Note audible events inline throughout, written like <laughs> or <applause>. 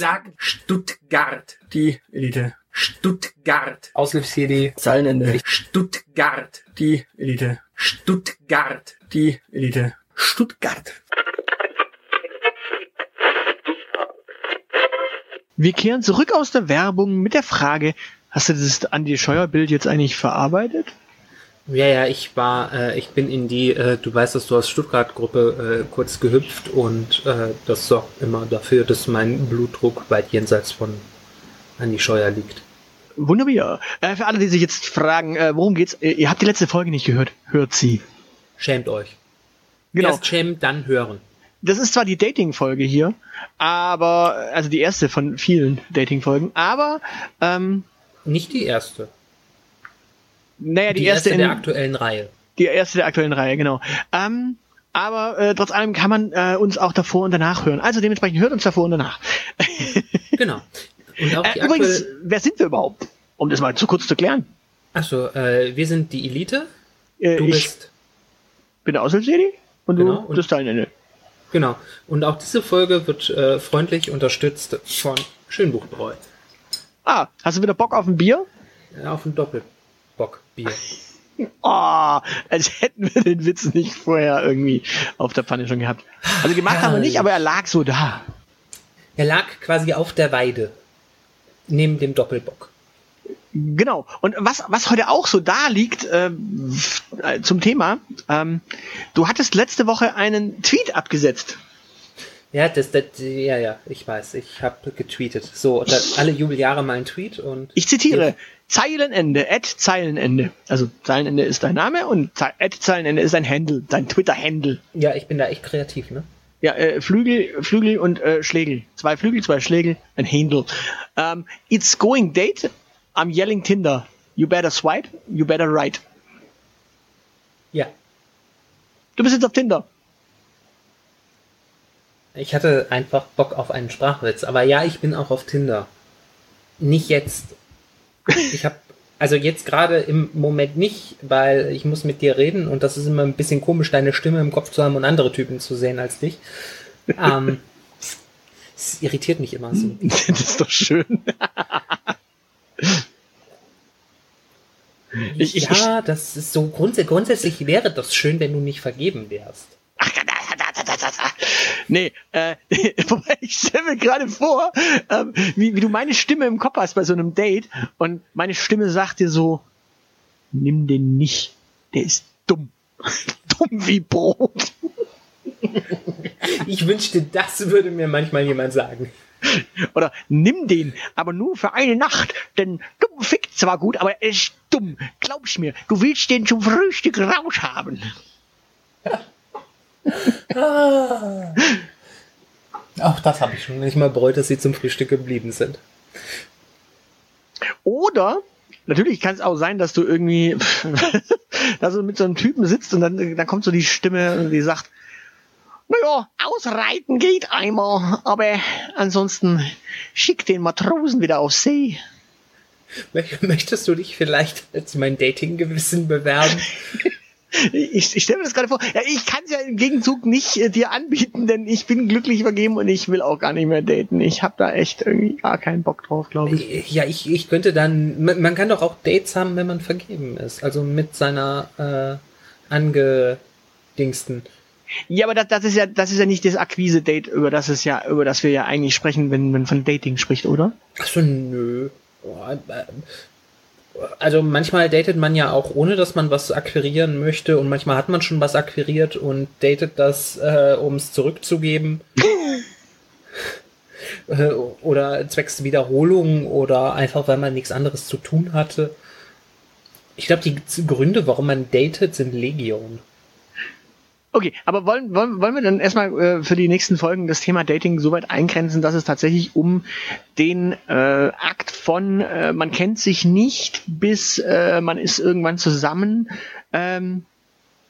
Sag Stuttgart. Die Elite. Stuttgart. Aushilfs-CD. Zeilenende. Stuttgart. Die Elite. Stuttgart. Die Elite. Stuttgart. Wir kehren zurück aus der Werbung mit der Frage, hast du das Andi Scheuer-Bild jetzt eigentlich verarbeitet? Ja, ja, ich war, äh, ich bin in die, äh, du weißt, dass du aus Stuttgart-Gruppe äh, kurz gehüpft und äh, das sorgt immer dafür, dass mein Blutdruck weit jenseits von Andi Scheuer liegt. Wunderbar. Äh, für alle, die sich jetzt fragen, äh, worum geht's? Ihr habt die letzte Folge nicht gehört. Hört sie. Schämt euch. Genau. Erst schämen, dann hören. Das ist zwar die Dating-Folge hier, aber, also die erste von vielen Dating-Folgen, aber, ähm, Nicht die erste. Naja, die, Die, erste, erste, der in, aktuellen Reihe. die erste der aktuellen Reihe, genau. Ähm, aber äh, trotz allem kann man äh, uns auch davor und danach hören. Also dementsprechend hört uns davor und danach. <laughs> Genau. Und auch die Äh, übrigens, wer sind wir überhaupt? Um das mal zu kurz zu klären. Achso, äh, wir sind die Elite. Äh, Du ich bist. bin der Aushilfs-Jedi und Genau, du bist dein Ende. Genau. Und auch diese Folge wird äh, freundlich unterstützt von Schönbuchbräu. Ah, hast du wieder Bock auf ein Bier? Äh, auf ein Doppelbockbier. <laughs> Oh, als hätten wir den Witz nicht vorher irgendwie auf der Pfanne schon gehabt. Also gemacht haben wir nicht, aber er lag so da. Er lag quasi auf der Weide. Neben dem Doppelbock. Genau. Und was, was heute auch so da liegt ähm, äh, zum Thema, ähm, du hattest letzte Woche einen Tweet abgesetzt. Ja, das, das, ja, ja, ich weiß, ich habe getweetet. So, alle Jubeljahre mal ein Tweet und. Ich zitiere, Zeilenende, at Zeilenende. Also Zeilenende ist dein Name und at Zeilenende ist dein Handle, dein Twitter-Handle. Ja, ich bin da echt kreativ, ne? Ja, äh, Flügel, Flügel und äh, Schlägel. Zwei Flügel, zwei Schlägel, ein Handle. Ähm, it's going date, I'm yelling Tinder. You better swipe, you better write. Ja. Du bist jetzt auf Tinder. Ich hatte einfach Bock auf einen Sprachwitz. Aber ja, ich bin auch auf Tinder. Nicht jetzt. Ich habe also jetzt gerade im Moment nicht, weil ich muss mit dir reden und das ist immer ein bisschen komisch, deine Stimme im Kopf zu haben und andere Typen zu sehen als dich. Ähm, es irritiert mich immer so. <laughs> das ist doch schön. Ich- ja, das ist so grunds grundsätzlich wäre das schön, wenn du nicht vergeben wärst. <laughs> Nee, äh, <laughs> wobei ich stelle mir gerade vor, ähm, wie, wie du meine Stimme im Kopf hast bei so einem Date und meine Stimme sagt dir so, nimm den nicht, der ist dumm. <laughs> dumm wie Brot. Ich wünschte, das würde mir manchmal jemand sagen. Oder nimm den, aber nur für eine Nacht, denn dumm fickt zwar gut, aber er ist dumm. Glaub's mir, du willst den zum Frühstück raushaben. Auch das habe ich schon nicht mal bereut, dass sie zum Frühstück geblieben sind. Oder, natürlich kann es auch sein, dass du irgendwie, <laughs> dass du mit so einem Typen sitzt und dann, dann kommt so die Stimme, die sagt, naja, ausreiten geht einmal, aber ansonsten schick den Matrosen wieder auf See. Mö- Möchtest du dich vielleicht als mein Dating-Gewissen bewerben? <laughs> Ich, ich stelle mir das gerade vor. Ja, ich kann es ja im Gegenzug nicht äh, dir anbieten, denn ich bin glücklich vergeben und ich will auch gar nicht mehr daten. Ich habe da echt irgendwie gar keinen Bock drauf, glaube ich. Ja, ich, ich könnte dann. Man, man kann doch auch Dates haben, wenn man vergeben ist. Also mit seiner äh, angedingsten. Ja, aber das, das ist ja, das ist ja nicht das Akquise-Date, über das es ja, über das wir ja eigentlich sprechen, wenn man von Dating spricht, oder? Achso, nö. Also manchmal datet man ja auch ohne, dass man was akquirieren möchte und manchmal hat man schon was akquiriert und datet das, äh, um es zurückzugeben. <laughs> Äh, oder zwecks Wiederholung oder einfach, weil man nichts anderes zu tun hatte. Ich glaube, die Gründe, warum man datet, sind Legion. Okay, aber wollen, wollen, wollen wir dann erstmal äh, für die nächsten Folgen das Thema Dating so weit eingrenzen, dass es tatsächlich um den äh, Akt von äh, man kennt sich nicht bis äh, man ist irgendwann zusammen ähm,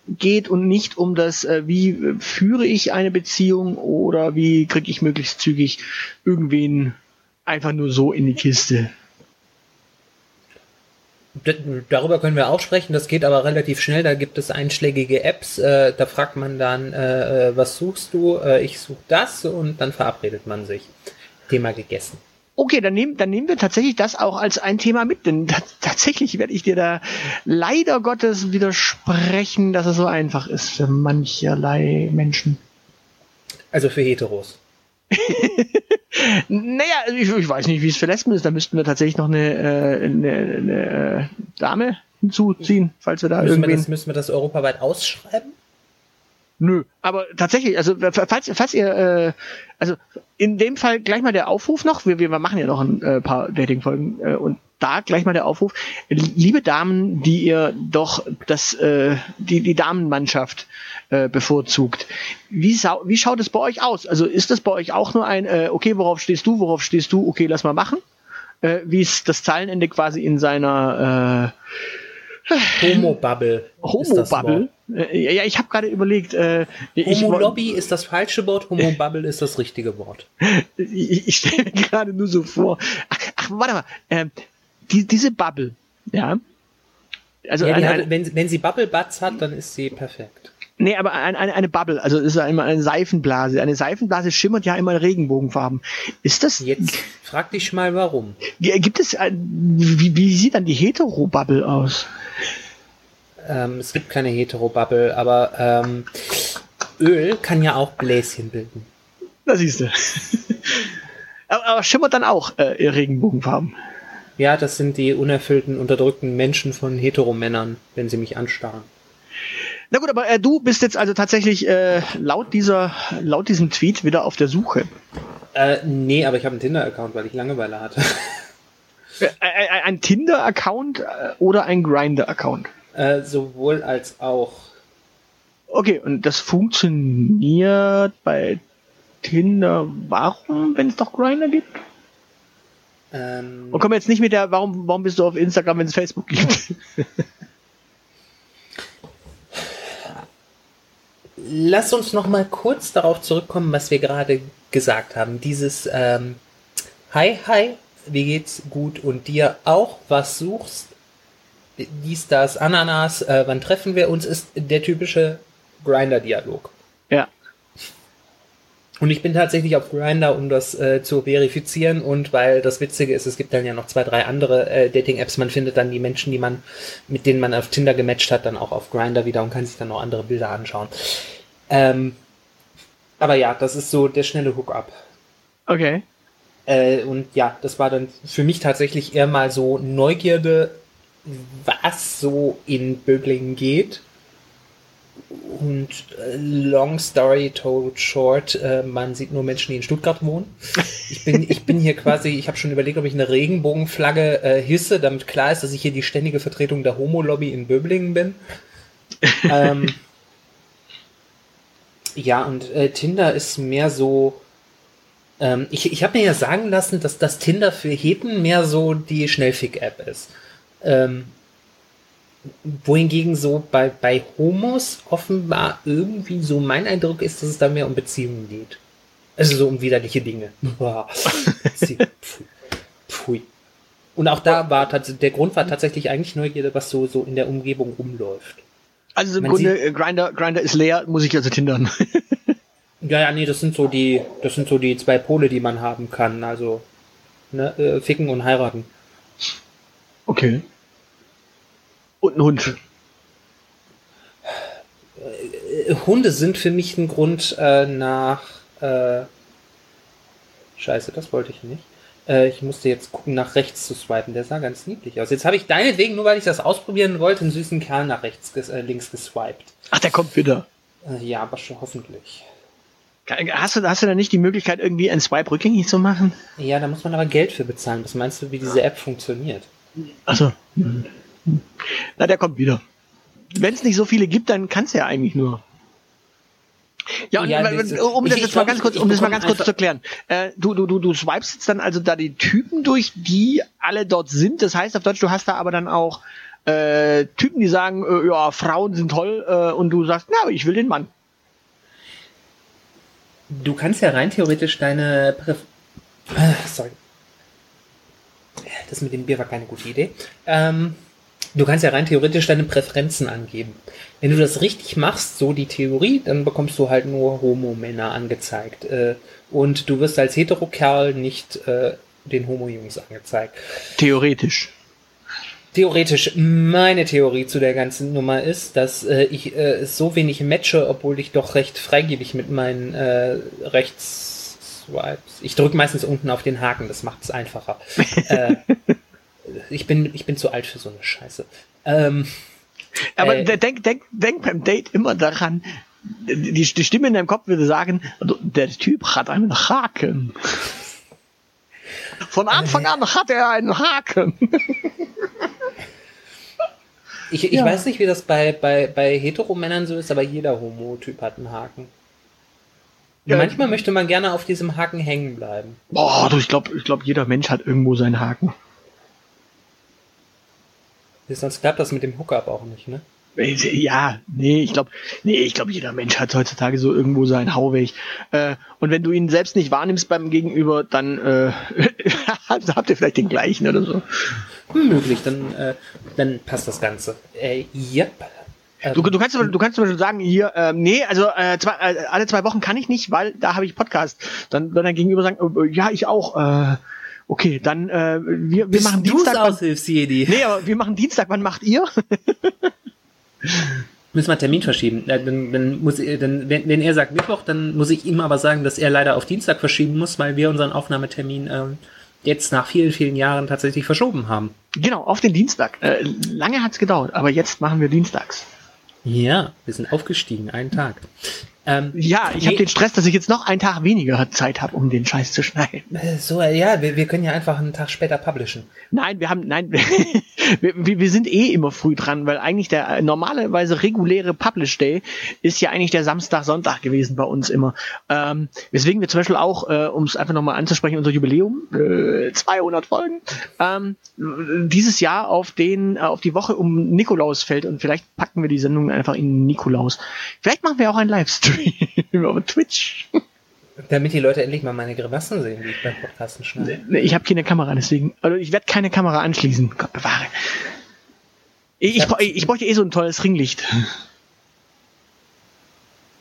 geht und nicht um das, äh, wie führe ich eine Beziehung oder wie kriege ich möglichst zügig irgendwen einfach nur so in die Kiste. Darüber können wir auch sprechen, das geht aber relativ schnell. Da gibt es einschlägige Apps, äh, da fragt man dann, äh, äh, was suchst du? Äh, ich suche das und dann verabredet man sich. Thema gegessen. Okay, dann nehmen, dann nehmen wir tatsächlich das auch als ein Thema mit, denn tatsächlich werde ich dir da leider Gottes widersprechen, dass es so einfach ist für mancherlei Menschen. Also für Heteros. <laughs> naja, ich, ich, weiß nicht, wie es für Lesben ist. Da müssten wir tatsächlich noch eine, äh, eine, eine äh, Dame hinzuziehen, falls wir da müssen irgendwie. Wir das, müssen wir das europaweit ausschreiben? Nö, aber tatsächlich, also falls, falls ihr, äh, also in dem Fall gleich mal der Aufruf noch, wir, wir machen ja noch ein äh, paar Dating-Folgen äh, und da gleich mal der Aufruf, liebe Damen, die ihr doch das, äh, die, die Damenmannschaft äh, bevorzugt. Wie, sau wie schaut es bei euch aus? Also ist das bei euch auch nur ein, äh, okay, worauf stehst du, worauf stehst du, okay, lass mal machen? Äh, wie ist das Zeilenende quasi in seiner äh, Homo-Bubble. Homo-Bubble? Äh, ja, ich habe gerade überlegt. Äh, Homo-Lobby ist das falsche Wort, Homo-Bubble <laughs> ist das richtige Wort. ich, ich stelle mir gerade nur so vor. Ach, ach warte mal. Äh, die, diese Bubble, ja. Also ja, eine, hat, wenn, wenn sie Bubble Butts hat, dann ist sie perfekt. Nee, aber eine, eine, eine Bubble, also ist immer eine Seifenblase. Eine Seifenblase schimmert ja immer in Regenbogenfarben. Ist das. Jetzt frag dich mal warum. Gibt es. Wie, wie sieht dann die Hetero-Bubble aus? Ähm, es gibt keine Hetero-Bubble, aber ähm, Öl kann ja auch Bläschen bilden. Da siehst du. aber, aber, schimmert dann auch äh, in Regenbogenfarben. Ja, das sind die unerfüllten, unterdrückten Menschen von Heteromännern, wenn sie mich anstarren. Na gut, aber äh, du bist jetzt also tatsächlich äh, laut dieser, laut diesem Tweet wieder auf der Suche. Äh, nee, aber ich habe einen Tinder-Account, weil ich Langeweile hatte. Äh, äh, ein Tinder-Account äh, oder ein Grinder-Account? Äh, sowohl als auch. Okay, und das funktioniert bei Tinder. Warum, wenn es doch Grinder gibt? Ähm, und komm jetzt nicht mit der, warum, warum bist du auf Instagram, wenn es Facebook gibt? <laughs> Lass uns noch mal kurz darauf zurückkommen, was wir gerade gesagt haben. Dieses ähm, Hi, hi, wie geht's gut und dir auch, was suchst? Dies, das, Ananas, äh, wann treffen wir uns, ist der typische Grinder-Dialog. Ja. Und ich bin tatsächlich auf Grinder, um das äh, zu verifizieren und weil das Witzige ist, es gibt dann ja noch zwei, drei andere äh, Dating-Apps. Man findet dann die Menschen, die man, mit denen man auf Tinder gematcht hat, dann auch auf Grinder wieder und kann sich dann noch andere Bilder anschauen. Ähm, aber ja, das ist so der schnelle Hookup. Okay. Äh, und ja, das war dann für mich tatsächlich eher mal so Neugierde, was so in Böblingen geht. Und äh, long story told short, äh, man sieht nur Menschen, die in Stuttgart wohnen. <laughs> Ich bin, ich bin hier quasi, ich habe schon überlegt, ob ich eine Regenbogenflagge äh, hisse, damit klar ist, dass ich hier die ständige Vertretung der Homo-Lobby in Böblingen bin. <laughs> ähm, ja, und äh, Tinder ist mehr so. Ähm, ich ich habe mir ja sagen lassen, dass das Tinder für Heten mehr so die Schnellfick-App ist. Ähm, wohingegen so bei, bei Homos offenbar irgendwie so mein Eindruck ist, dass es da mehr um Beziehungen geht. Also so um widerliche Dinge. <laughs> Pfui. Und auch da war der Grund war tatsächlich eigentlich Neugierde, was so, so in der Umgebung rumläuft. Also im Man Grunde, äh, Grinder, Grinder ist leer, muss ich also tindern. <laughs> ja, ja, nee, das sind so die, das sind so die zwei Pole, die man haben kann. Also, ne, äh, ficken und heiraten. Okay. Und ein Hund. Äh, Hunde sind für mich ein Grund äh, nach. Äh, Scheiße, das wollte ich nicht. Äh, ich musste jetzt gucken, nach rechts zu swipen. Der sah ganz niedlich aus. Jetzt habe ich deinetwegen, nur weil ich das ausprobieren wollte, einen süßen Kerl nach rechts, äh, links geswiped. Ach, der kommt wieder. Äh, ja, aber schon hoffentlich. Hast du, hast du da nicht die Möglichkeit, irgendwie einen Swipe rückgängig zu machen? Ja, da muss man aber Geld für bezahlen. Was meinst du, wie diese App funktioniert? Achso. Hm. Na, der kommt wieder. Wenn es nicht so viele gibt, dann kann es ja eigentlich nur. Ja, und, ja, um das jetzt mal ganz kurz, um das mal ganz kurz zu erklären. Äh, du, du, du, du swipest jetzt dann also da die Typen durch, die alle dort sind. Das heißt auf Deutsch, du hast da aber dann auch äh, Typen, die sagen, äh, ja, Frauen sind toll, äh, und du sagst, na, ich will den Mann. Du kannst ja rein theoretisch deine Präf äh, sorry. Das mit dem Bier war keine gute Idee. Ähm, Du kannst ja rein theoretisch deine Präferenzen angeben. Wenn du das richtig machst, so die Theorie, dann bekommst du halt nur Homo-Männer angezeigt. Äh, und du wirst als Hetero-Kerl nicht äh, den Homo-Jungs angezeigt. Theoretisch. Theoretisch, meine Theorie zu der ganzen Nummer ist, dass äh, ich äh, so wenig matche, obwohl ich doch recht freigebig mit meinen äh, rechts Swipes. Ich drücke meistens unten auf den Haken, das macht es einfacher. <laughs> äh, ich, bin, ich bin zu alt für so eine Scheiße. Ähm, Aber Äh. denk, denk, denk beim Date immer daran, die, die Stimme in deinem Kopf würde sagen, der Typ hat einen Haken. Von Anfang an hat er einen Haken. ich ich Ja. weiß nicht, wie das bei, bei, bei Heteromännern so ist, aber jeder Homo-Typ hat einen Haken. Ja. Manchmal möchte man gerne auf diesem Haken hängen bleiben. Boah, du, ich glaube, ich glaub, jeder Mensch hat irgendwo seinen Haken. Sonst klappt das mit dem Hookup auch nicht, ne? Ja, nee, ich glaube, nee, ich glaube, jeder Mensch hat heutzutage so irgendwo seinen Hauweg. Äh, und wenn du ihn selbst nicht wahrnimmst beim Gegenüber, dann äh, <laughs> habt ihr vielleicht den gleichen oder so. Möglich, dann, äh, dann passt das Ganze. Äh, yep. Ähm, Du, du kannst, du kannst zum Beispiel sagen, hier, äh, nee, also äh, zwei, äh, alle zwei Wochen kann ich nicht, weil da habe ich Podcast. Dann dein Gegenüber sagen, äh, ja, ich auch. Äh, okay, dann äh, wir, wir bist machen du's Dienstag. Wann, Aushilfsjedi? nee, aber wir machen Dienstag. Wann macht ihr? <laughs> Müssen wir einen Termin verschieben. Äh, dann, dann muss dann, wenn, wenn er sagt Mittwoch, dann muss ich ihm aber sagen, dass er leider auf Dienstag verschieben muss, weil wir unseren Aufnahmetermin ähm, jetzt nach vielen, vielen Jahren tatsächlich verschoben haben. genau, auf den Dienstag. Äh, lange hat's gedauert, aber jetzt machen wir Dienstags. Ja, wir sind aufgestiegen, einen Tag. Ähm, Ja, ich habe Nee. den Stress, dass ich jetzt noch einen Tag weniger Zeit habe, um den Scheiß zu schneiden. äh, so, äh, ja, wir, wir können ja einfach einen Tag später publishen. Nein, wir haben, nein, <laughs> wir, wir, wir sind eh immer früh dran, weil eigentlich der äh, normalerweise reguläre Publish Day ist ja eigentlich der Samstag, Sonntag gewesen bei uns immer. Ähm, weswegen wir zum Beispiel auch, äh, um es einfach nochmal anzusprechen, unser Jubiläum, äh, 200 Folgen, ähm, dieses Jahr auf den, äh, auf die Woche um Nikolaus fällt und vielleicht packen wir die Sendung einfach in Nikolaus. Vielleicht machen wir auch einen Livestream <laughs> auf Twitch. Damit die Leute endlich mal meine Grimassen sehen, die ich beim Podcasten schneide. Nee, Ich habe keine Kamera, deswegen. Also ich werde keine Kamera anschließen. Gott bewahre. Ich, ich, bra- ich bräuchte eh so ein tolles Ringlicht.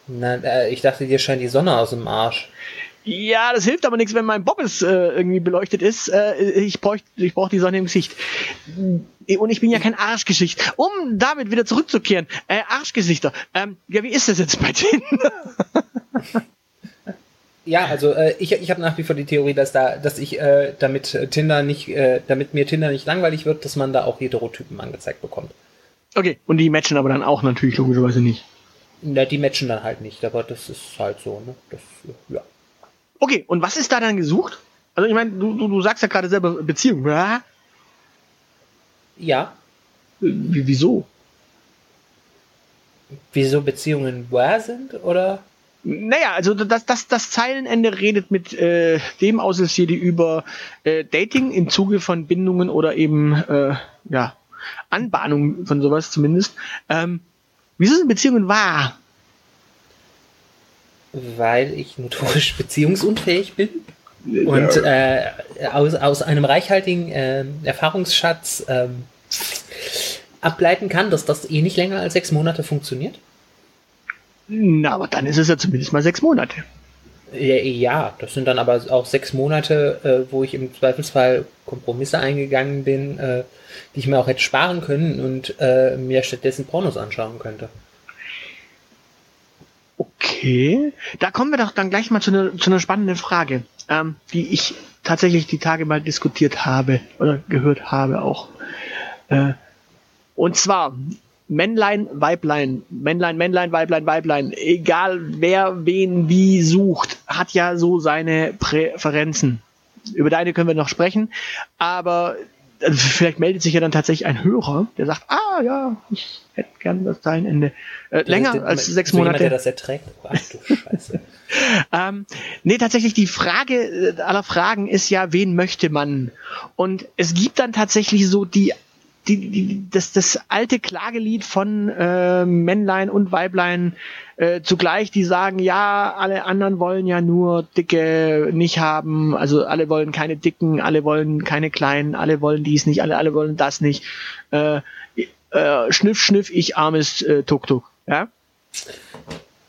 Na, äh, ich dachte, dir scheint die Sonne aus dem Arsch. Ja, das hilft aber nichts, wenn mein Bobbes äh, irgendwie beleuchtet ist. Äh, ich brauche ich brauch die Sonne im Gesicht. Und ich bin ja kein Arschgesicht. Um damit wieder zurückzukehren. Äh, Arschgesichter. Ähm, ja, wie ist das jetzt bei denen? <laughs> Ja, also äh, ich, ich habe nach wie vor die Theorie, dass da, dass ich äh, damit Tinder nicht, äh, damit mir Tinder nicht langweilig wird, dass man da auch Heterotypen angezeigt bekommt. okay, und die matchen aber dann auch natürlich logischerweise nicht. Na, die matchen dann halt nicht, aber das ist halt so, ne? Das, ja. Okay, und was ist da dann gesucht? Also ich meine, du, du, du sagst ja gerade selber Beziehung. Ja? Ja, Wie, wieso? wieso Beziehungen wahr sind, oder? Naja, also das, das, das Zeilenende redet mit äh, dem Aushilfsjedi über äh, Dating im Zuge von Bindungen oder eben äh, ja, Anbahnung von sowas zumindest. Ähm, wieso sind Beziehungen wahr? Weil ich notorisch <laughs> beziehungsunfähig bin und äh, aus, aus einem reichhaltigen äh, Erfahrungsschatz ähm, ableiten kann, dass das eh nicht länger als sechs Monate funktioniert. Na, aber dann ist es ja zumindest mal sechs Monate. Ja, das sind dann aber auch sechs Monate, äh, wo ich im Zweifelsfall Kompromisse eingegangen bin, äh, die ich mir auch hätte sparen können und äh, mir stattdessen Pornos anschauen könnte. Okay, da kommen wir doch dann gleich mal zu einer, zu einer spannenden Frage, ähm, die ich tatsächlich die Tage mal diskutiert habe oder gehört habe auch. Äh, und zwar Männlein, Weiblein, Männlein, Männlein, Weiblein, Weiblein, egal wer wen wie sucht, hat ja so seine Präferenzen. Über deine können wir noch sprechen, aber also vielleicht meldet sich ja dann tatsächlich ein Hörer, der sagt, ah ja, ich hätte gern das Zeilenende. Äh, länger Der- als sechs Monate. Jemand, der das erträgt. Ach du <laughs> Scheiße. Ähm, nee, tatsächlich die Frage äh, aller Fragen ist ja, wen möchte man? Und es gibt dann tatsächlich so die die, die, das, das alte Klagelied von äh, Männlein und Weiblein äh, zugleich, die sagen, ja, alle anderen wollen ja nur Dicke nicht haben, also alle wollen keine Dicken, alle wollen keine Kleinen, alle wollen dies nicht, alle, alle wollen das nicht. Äh, äh, schniff, schniff, ich armes äh, Tuk-Tuk. Ja?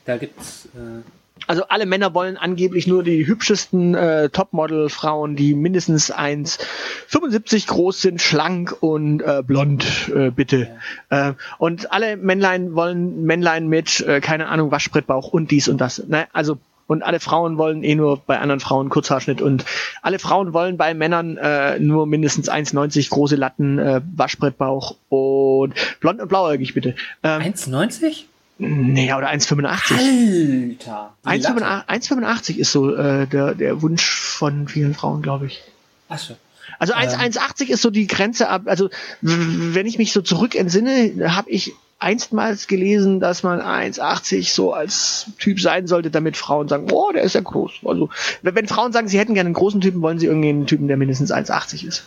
Da gibt's äh, Also alle Männer wollen angeblich nur die hübschesten äh, Topmodel-Frauen, die mindestens 1,75 groß sind, schlank und äh, blond, äh, bitte. Äh, und alle Männlein wollen Männlein mit, äh, keine Ahnung, Waschbrettbauch und dies und das. Ne? Also und alle Frauen wollen eh nur bei anderen Frauen Kurzhaarschnitt und alle Frauen wollen bei Männern äh, nur mindestens 1,90 große Latten, äh, Waschbrettbauch und blond und blauäugig bitte. Ähm, 1,90? Nee, oder 1,85. Alter! die 1,85 Latte. 1,85 ist so äh, der, der Wunsch von vielen Frauen, glaube ich. Ach so. Also 1 Ähm. 1,80 ist so die Grenze ab. Also wenn ich mich so zurück entsinne, habe ich einstmals gelesen, dass man 1,80 so als Typ sein sollte, damit Frauen sagen, oh, der ist ja groß. Also wenn, wenn Frauen sagen, sie hätten gerne einen großen Typen, wollen sie irgendwie einen Typen, der mindestens 1,80 ist.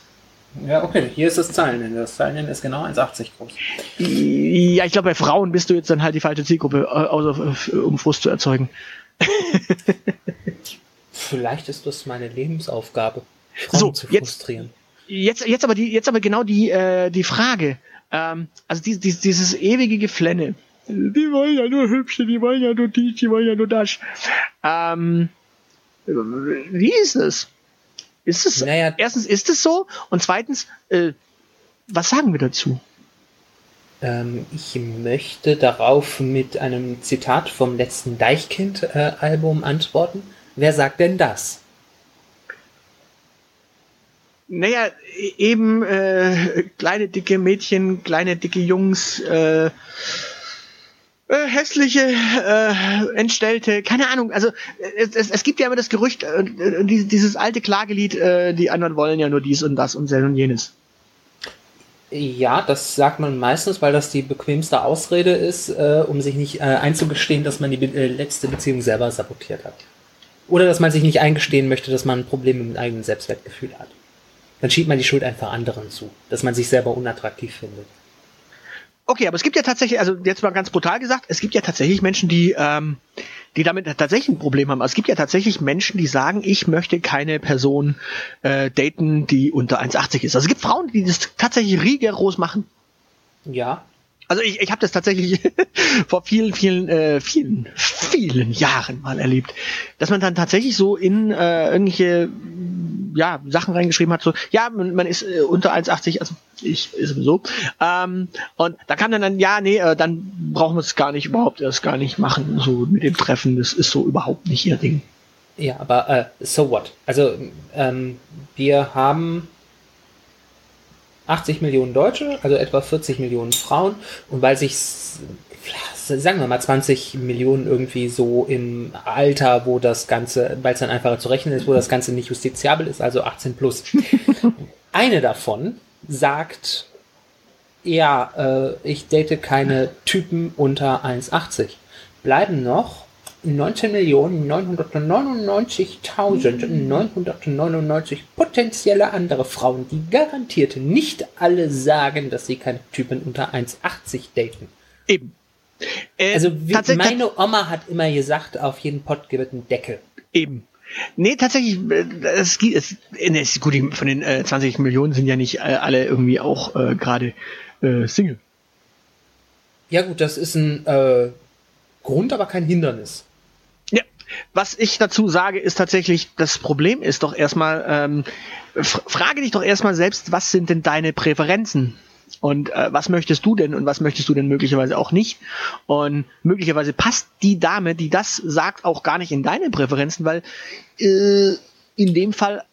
Ja, okay. Hier ist das Zeilenende. Das Zeilenende ist genau 1,80 groß. Ja, ich glaube, bei Frauen bist du jetzt dann halt die falsche Zielgruppe, außer äh, um Frust zu erzeugen. <laughs> Vielleicht ist das meine Lebensaufgabe, Frauen So, zu jetzt- frustrieren. Jetzt, jetzt aber die, jetzt aber genau die, äh, die Frage. Ähm, also die, die, dieses ewige Geflenne. Die wollen ja nur hübsche, die wollen ja nur dies, die wollen ja nur das. Ähm, wie ist es? Ist es? Naja. Erstens ist es so und zweitens, äh, was sagen wir dazu? Ähm, ich möchte darauf mit einem Zitat vom letzten Deichkind-Album antworten. Wer sagt denn das? Naja, e- eben äh, kleine dicke Mädchen, kleine dicke Jungs, äh, äh, hässliche, äh, entstellte, keine Ahnung. Also es, es, es gibt ja immer das Gerücht, äh, äh, dieses, dieses alte Klagelied, äh, die anderen wollen ja nur dies und das und sel und jenes. Ja, das sagt man meistens, weil das die bequemste Ausrede ist, äh, um sich nicht äh, einzugestehen, dass man die äh, letzte Beziehung selber sabotiert hat. Oder dass man sich nicht eingestehen möchte, dass man ein Problem mit dem eigenen Selbstwertgefühl hat. Dann schiebt man die Schuld einfach anderen zu, dass man sich selber unattraktiv findet. Okay, aber es gibt ja tatsächlich, also jetzt mal ganz brutal gesagt, es gibt ja tatsächlich Menschen, die, ähm, die damit tatsächlich ein Problem haben. Also es gibt ja tatsächlich Menschen, die sagen, ich möchte keine Person äh, daten, die unter 1,80 ist. Also es gibt Frauen, die das tatsächlich rigoros machen. Ja, Also ich, ich habe das tatsächlich <laughs> vor vielen, vielen, äh, vielen, vielen Jahren mal erlebt, dass man dann tatsächlich so in äh, irgendwelche ja, Sachen reingeschrieben hat, so, ja, man, ist äh, unter 1,80, also ich ist sowieso. Ähm, und da kam dann dann, ja, nee, äh, dann brauchen wir es gar nicht, überhaupt erst gar nicht machen, so mit dem Treffen, das ist so überhaupt nicht ihr Ding. Ja, aber äh, so what? Also ähm, wir haben 80 Millionen Deutsche, also etwa 40 Millionen Frauen und weil sich sagen wir mal 20 Millionen irgendwie so im Alter, wo das Ganze, weil es dann einfacher zu rechnen ist, wo das Ganze nicht justiziabel ist, also 18 plus. <laughs> Eine davon sagt, ja, äh, ich date keine Typen unter 1,80. Bleiben noch 19.999.999 potenzielle andere Frauen, die garantiert nicht alle sagen, dass sie keine Typen unter 1,80 daten. Eben. Äh, Also wie, tatsächlich- meine Oma hat immer gesagt, auf jeden Pott gibt einen Deckel. Eben. Nee, tatsächlich, äh, es gibt, es, äh, es ist gut, von den äh, 20 Millionen sind ja nicht äh, alle irgendwie auch äh, gerade äh, Single. Ja gut, das ist ein Grund, aber kein Hindernis. Ja, was ich dazu sage, ist tatsächlich, das Problem ist doch erstmal, ähm, frage dich doch erstmal selbst, was sind denn deine Präferenzen? Und äh, was möchtest du denn und was möchtest du denn möglicherweise auch nicht? Und möglicherweise passt die Dame, die das sagt, auch gar nicht in deine Präferenzen, weil äh, in dem Fall,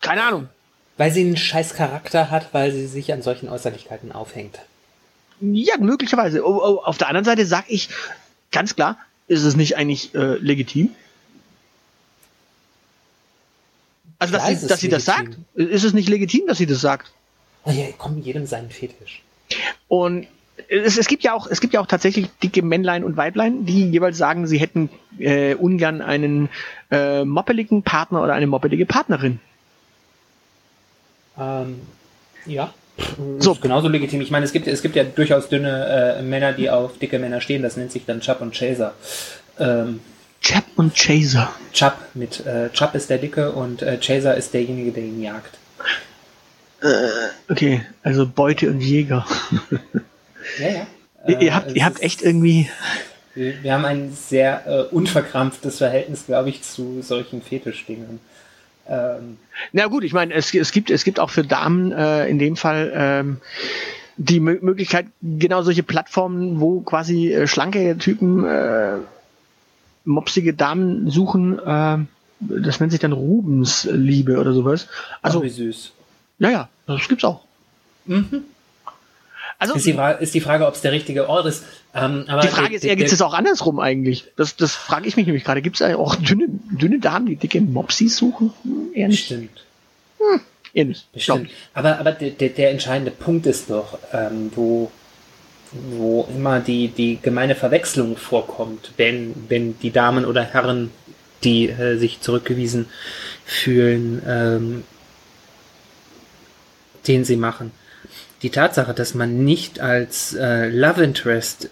keine Ahnung, Weil sie einen scheiß Charakter hat, weil sie sich an solchen Äußerlichkeiten aufhängt. Ja, möglicherweise. Auf der anderen Seite sag ich ganz klar, ist es nicht eigentlich äh, legitim? Also, dass sie, dass sie das sagt? legitim. Ist es nicht legitim, dass sie das sagt? Naja, komm, jedem seinen Fetisch. Und es, es gibt ja auch, es gibt ja auch tatsächlich dicke Männlein und Weiblein, die jeweils sagen, sie hätten äh, ungern einen äh, moppeligen Partner oder eine moppelige Partnerin. Ähm, ja. So. Ist genauso legitim. Ich meine, es gibt, es gibt ja durchaus dünne äh, Männer, die auf dicke Männer stehen. Das nennt sich dann Chub und Chaser. Ähm, Chap und Chaser. Chub mit äh, Chub ist der Dicke und äh, Chaser ist derjenige, der ihn jagt. Okay, also Beute und Jäger. Ja, ja. <laughs> ihr, ihr habt, Äh, ihr habt echt irgendwie. Wir, wir haben ein sehr äh, unverkrampftes Verhältnis, glaube ich, zu solchen Fetischdingen. Ähm, Na gut, ich meine, es, es gibt, es gibt auch für Damen äh, in dem Fall ähm, die Mö Möglichkeit, genau solche Plattformen, wo quasi äh, schlanke Typen äh, mopsige Damen suchen, äh, das nennt sich dann Rubensliebe oder sowas. also, Also, wie süß. Ja, ja, das gibt's auch. Mhm. Also, Ist die, Fra ist die Frage, ob es der richtige Ort ist. Ähm, aber die Frage ist eher, gibt es das auch andersrum eigentlich? Das, das frage ich mich nämlich gerade. Gibt es auch dünne, dünne Damen, die dicke Mopsis suchen? Hm, Eher nicht. Bestimmt. Eher nicht. Bestimmt. Aber, aber der, der, der entscheidende Punkt ist doch, ähm, wo, wo immer die, die gemeine Verwechslung vorkommt, wenn, wenn die Damen oder Herren, die äh, sich zurückgewiesen fühlen, ähm, den sie machen. Die Tatsache, dass man nicht als äh, Love Interest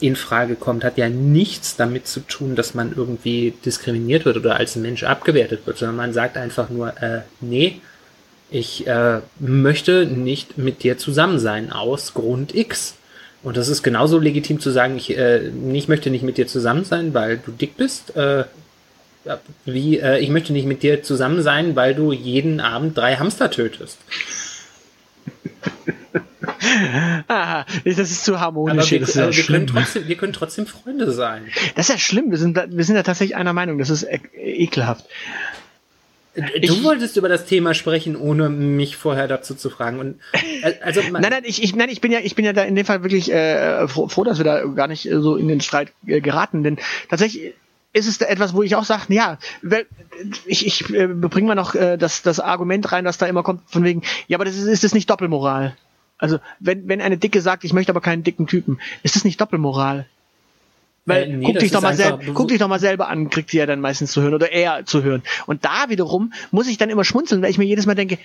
in Frage kommt, hat ja nichts damit zu tun, dass man irgendwie diskriminiert wird oder als Mensch abgewertet wird, sondern man sagt einfach nur, äh, nee, ich äh, möchte nicht mit dir zusammen sein aus Grund X. Und das ist genauso legitim zu sagen, ich, äh, ich möchte nicht mit dir zusammen sein, weil du dick bist, äh, wie äh, ich möchte nicht mit dir zusammen sein, weil du jeden Abend drei Hamster tötest. <laughs> Aha, das ist zu harmonisch. wir, ja aber wir, können trotzdem, wir können trotzdem Freunde sein. das ist ja schlimm. Wir sind, da, wir sind ja tatsächlich einer Meinung. Das ist e ekelhaft. Du Ich- wolltest über das Thema sprechen, ohne mich vorher dazu zu fragen. Und äh, also Nein, nein, ich, ich, nein, ich bin ja, ich bin ja da in dem Fall wirklich äh, froh, froh, dass wir da gar nicht äh, so in den Streit äh, geraten, denn tatsächlich ist es da etwas, wo ich auch sage, ja, ich, ich äh, bringe mal noch äh, das, das Argument rein, das da immer kommt, von wegen, ja, aber das ist, ist das nicht Doppelmoral? Also, wenn, wenn eine Dicke sagt, ich möchte aber keinen dicken Typen, ist das nicht Doppelmoral? Weil, Äh, nee, guck, dich doch mal selber, guck dich doch mal selber an, kriegt sie ja dann meistens zu hören oder er zu hören. Und da wiederum muss ich dann immer schmunzeln, weil ich mir jedes Mal denke,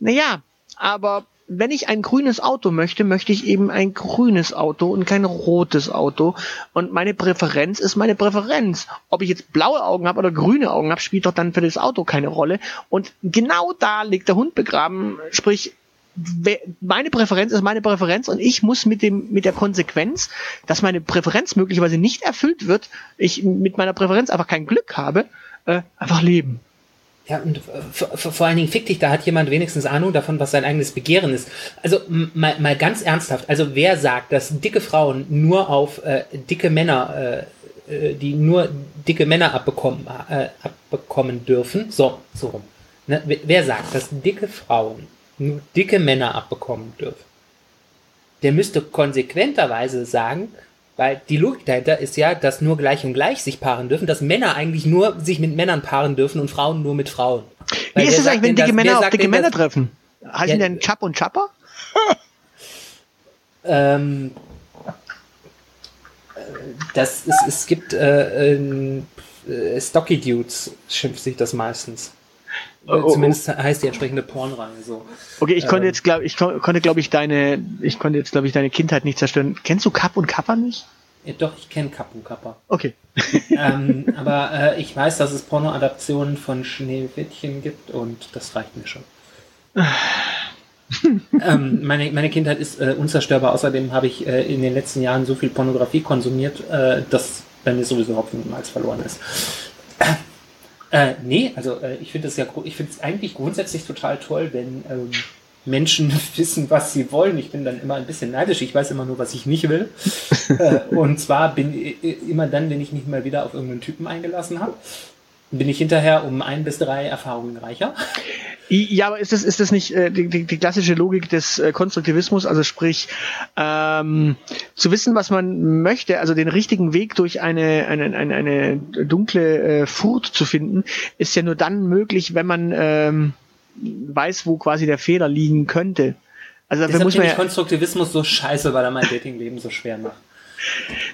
naja, aber wenn ich ein grünes Auto möchte, möchte ich eben ein grünes Auto und kein rotes Auto. Und meine Präferenz ist meine Präferenz. Ob ich jetzt blaue Augen habe oder grüne Augen habe, spielt doch dann für das Auto keine Rolle. Und genau da liegt der Hund begraben. Sprich, meine Präferenz ist meine Präferenz und ich muss mit dem mit der Konsequenz, dass meine Präferenz möglicherweise nicht erfüllt wird, ich mit meiner Präferenz einfach kein Glück habe, äh, einfach leben. Ja, und v- vor allen Dingen fick dich, da hat jemand wenigstens Ahnung davon, was sein eigenes Begehren ist. Also mal, mal ganz ernsthaft, also wer sagt, dass dicke Frauen nur auf äh, dicke Männer, äh, äh, die nur dicke Männer abbekommen, äh, abbekommen dürfen? So, so rum. Ne? Wer sagt, dass dicke Frauen nur dicke Männer abbekommen dürfen? Der müsste konsequenterweise sagen, weil die Logik dahinter ist ja, dass nur gleich und gleich sich paaren dürfen, dass Männer eigentlich nur sich mit Männern paaren dürfen und Frauen nur mit Frauen. Wie Weil ist wer es eigentlich, wenn dicke das- Männer auf dicke Männer das- treffen? Heißen Ja, die denn Chap und Chapper? Ähm, äh, das ist, es gibt äh, ähm, äh, Stocky Dudes, schimpft sich das meistens. Oh, oh, Zumindest heißt die entsprechende Pornreihe so. Okay, ich konnte Ähm. jetzt glaube ich kon konnte glaube ich deine ich konnte jetzt glaube ich deine Kindheit nicht zerstören. Kennst du Kapp und Kappa nicht? Ja, doch, ich kenne Kapu Kappa. Okay. <laughs> ähm, aber äh, ich weiß, dass es Pornoadaptionen von Schneewittchen gibt und das reicht mir schon. <laughs> ähm, meine, meine Kindheit ist äh, unzerstörbar. Außerdem habe ich äh, in den letzten Jahren so viel Pornografie konsumiert, äh, dass bei mir sowieso Hopfen und Malz verloren ist. Äh, nee, also äh, ich finde es ja, ich finde es eigentlich grundsätzlich total toll, wenn ähm, Menschen <laughs> wissen, was sie wollen. Ich bin dann immer ein bisschen neidisch. Ich weiß immer nur, was ich nicht will. <laughs> äh, und zwar bin ich immer dann, wenn ich mich mal wieder auf irgendeinen Typen eingelassen habe, bin ich hinterher um ein bis drei Erfahrungen reicher. Ja, aber ist das, ist das nicht äh, die, die, klassische Logik des äh, Konstruktivismus? Also sprich, ähm, zu wissen, was man möchte, also den richtigen Weg durch eine, eine, eine, eine dunkle äh, Furt zu finden, ist ja nur dann möglich, wenn man ähm, weiß, wo quasi der Fehler liegen könnte. Also dafür Deshalb muss man ja, Konstruktivismus so scheiße, weil er mein Datingleben so schwer macht.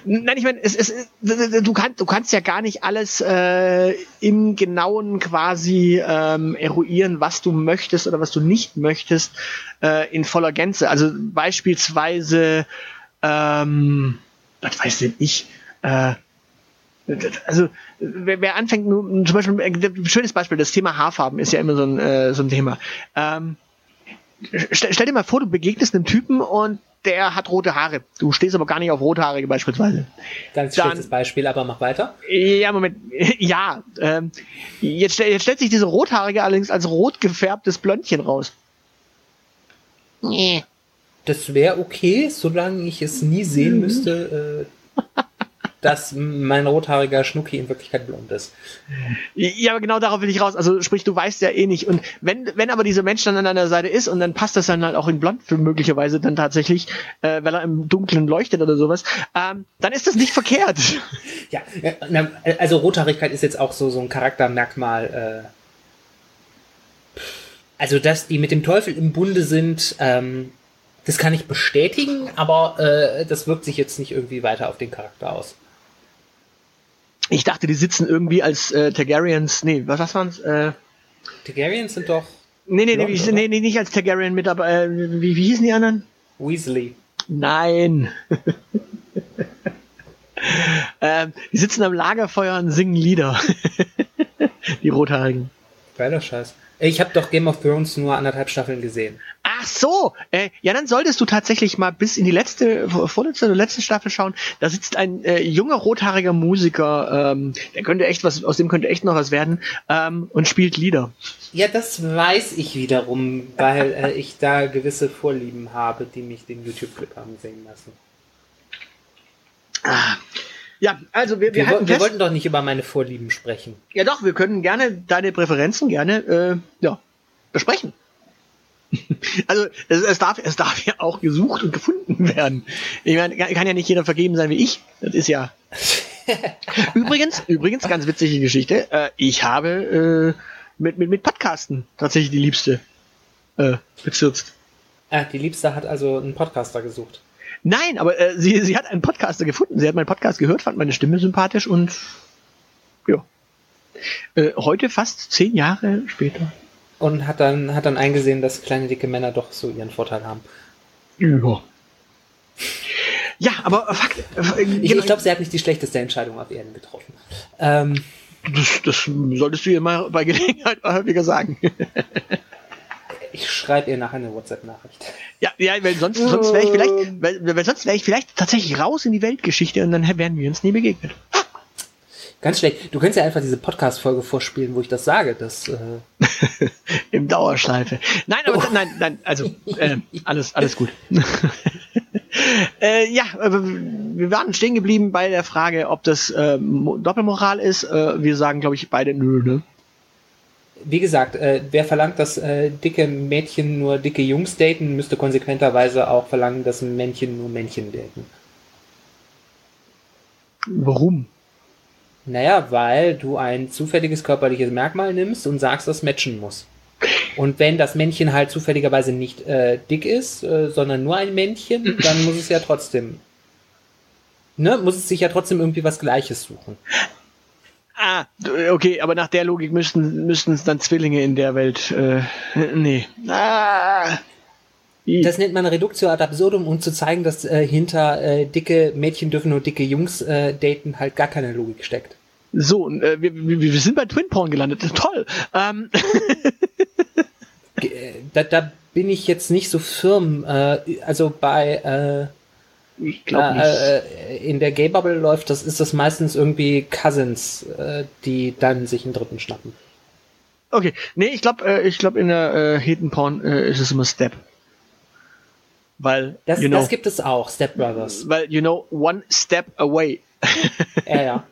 Nein, ich meine, es, es, du, kannst, du kannst ja gar nicht alles äh, im Genauen quasi ähm, eruieren, was du möchtest oder was du nicht möchtest, äh, in voller Gänze. Also beispielsweise, ähm, was weiß denn ich, äh, also wer, wer anfängt, zum Beispiel, ein schönes Beispiel, das Thema Haarfarben ist ja immer so ein, äh, so ein Thema. Ähm, stell dir mal vor, du begegnest einem Typen und der hat rote Haare. Du stehst aber gar nicht auf Rothaarige beispielsweise. Ganz Dann, schlechtes Beispiel, aber mach weiter. Ja, Moment. <laughs> Ja, ähm, jetzt, jetzt stellt sich diese Rothaarige allerdings als rot gefärbtes Blondchen raus. Nee. Das wäre okay, solange ich es nie sehen müsste. Äh, <laughs> dass mein rothaariger Schnucki in Wirklichkeit blond ist. Ja, aber genau darauf will ich raus. Also sprich, du weißt ja eh nicht. Und wenn, wenn aber dieser Mensch dann an deiner Seite ist und dann passt das dann halt auch in blond für möglicherweise dann tatsächlich, äh, weil er im Dunkeln leuchtet oder sowas, ähm, dann ist das nicht verkehrt. <laughs> Ja, also Rothaarigkeit ist jetzt auch so, so ein Charaktermerkmal. Äh, also, dass die mit dem Teufel im Bunde sind, ähm, das kann ich bestätigen, aber äh, das wirkt sich jetzt nicht irgendwie weiter auf den Charakter aus. Ich dachte, die sitzen irgendwie als äh, Targaryens. Nee, was, was waren's? Äh, Targaryens sind doch. Nee, nee, Blond, nee, nee, nee, nicht als Targaryen mit, aber äh, wie, wie hießen die anderen? Weasley. Nein. <laughs> ähm, die sitzen am Lagerfeuer und singen Lieder. <laughs> die Rothaarigen. Geiler Scheiß. Ich habe doch Game of Thrones nur anderthalb Staffeln gesehen. Ach so, äh, ja, dann solltest du tatsächlich mal bis in die letzte, vorletzte oder letzte Staffel schauen. Da sitzt ein äh, junger rothaariger Musiker, ähm, der könnte echt was, aus dem könnte echt noch was werden, ähm, und spielt Lieder. Ja, das weiß ich wiederum, weil äh, ich da gewisse Vorlieben habe, die mich den YouTube-Clip haben singen lassen. Ah. Ja, also wir, wir, wir, wir wollten doch nicht über meine Vorlieben sprechen. Ja doch, wir können gerne deine Präferenzen gerne äh, ja, besprechen. <laughs> Also es, es, darf, es darf ja auch gesucht und gefunden <laughs> werden. Ich meine, kann ja nicht jeder vergeben sein wie ich. Das ist ja. <laughs> übrigens, übrigens, ganz witzige Geschichte. Äh, ich habe äh, mit, mit, mit Podcasten tatsächlich die Liebste äh, bezirzt. Ah, die Liebste hat also einen Podcaster gesucht. Nein, aber äh, sie, sie hat einen Podcaster gefunden. Sie hat meinen Podcast gehört, fand meine Stimme sympathisch und ja. Äh, heute fast zehn Jahre später. Und hat dann, hat dann eingesehen, dass kleine dicke Männer doch so ihren Vorteil haben. Ja. Ja, aber fuck. Äh, ich, ich glaube, sie hat nicht die schlechteste Entscheidung auf Erden getroffen. Ähm, das, das solltest du ihr mal bei Gelegenheit häufiger sagen. Ich schreibe ihr nachher eine WhatsApp-Nachricht. Ja, ja, weil sonst, sonst wäre ich vielleicht, weil, weil sonst wäre ich vielleicht tatsächlich raus in die Weltgeschichte und dann wären wir uns nie begegnet. Ganz schlecht. Du könntest ja einfach diese Podcast-Folge vorspielen, wo ich das sage. Das, äh <laughs> Im Dauerschleife. Nein, aber oh. nein, nein, also äh, alles, alles gut. <laughs> äh, ja, wir waren stehen geblieben bei der Frage, ob das äh, Doppelmoral ist. Äh, wir sagen, glaube ich, beide nö, ne? Wie gesagt, äh, wer verlangt, dass äh, dicke Mädchen nur dicke Jungs daten, müsste konsequenterweise auch verlangen, dass Männchen nur Männchen daten. Warum? Naja, weil du ein zufälliges körperliches Merkmal nimmst und sagst, das matchen muss. Und wenn das Männchen halt zufälligerweise nicht äh, dick ist, äh, sondern nur ein Männchen, dann muss es ja trotzdem, ne, muss es sich ja trotzdem irgendwie was Gleiches suchen. Ah, okay, aber nach der Logik müssten müssten es dann Zwillinge in der Welt. Äh, nee. Ah. Das nennt man Reduktio ad absurdum, um zu zeigen, dass äh, hinter äh, dicke Mädchen dürfen nur dicke Jungs äh, daten halt gar keine Logik steckt. So, äh, wir, wir, wir sind bei Twin Porn gelandet. Toll. Ähm. Äh, da, da bin ich jetzt nicht so firm. Äh, also bei äh, ich glaube nicht. Äh, in der Gay Bubble läuft das, ist das meistens irgendwie Cousins, äh, die dann sich einen dritten schnappen. Okay, nee, ich glaube, äh, ich glaube in der äh, Hidden Porn äh, ist es immer Step. Weil, das, you know, das gibt es auch, Step Brothers. Weil, you know, one step away. ja, ja.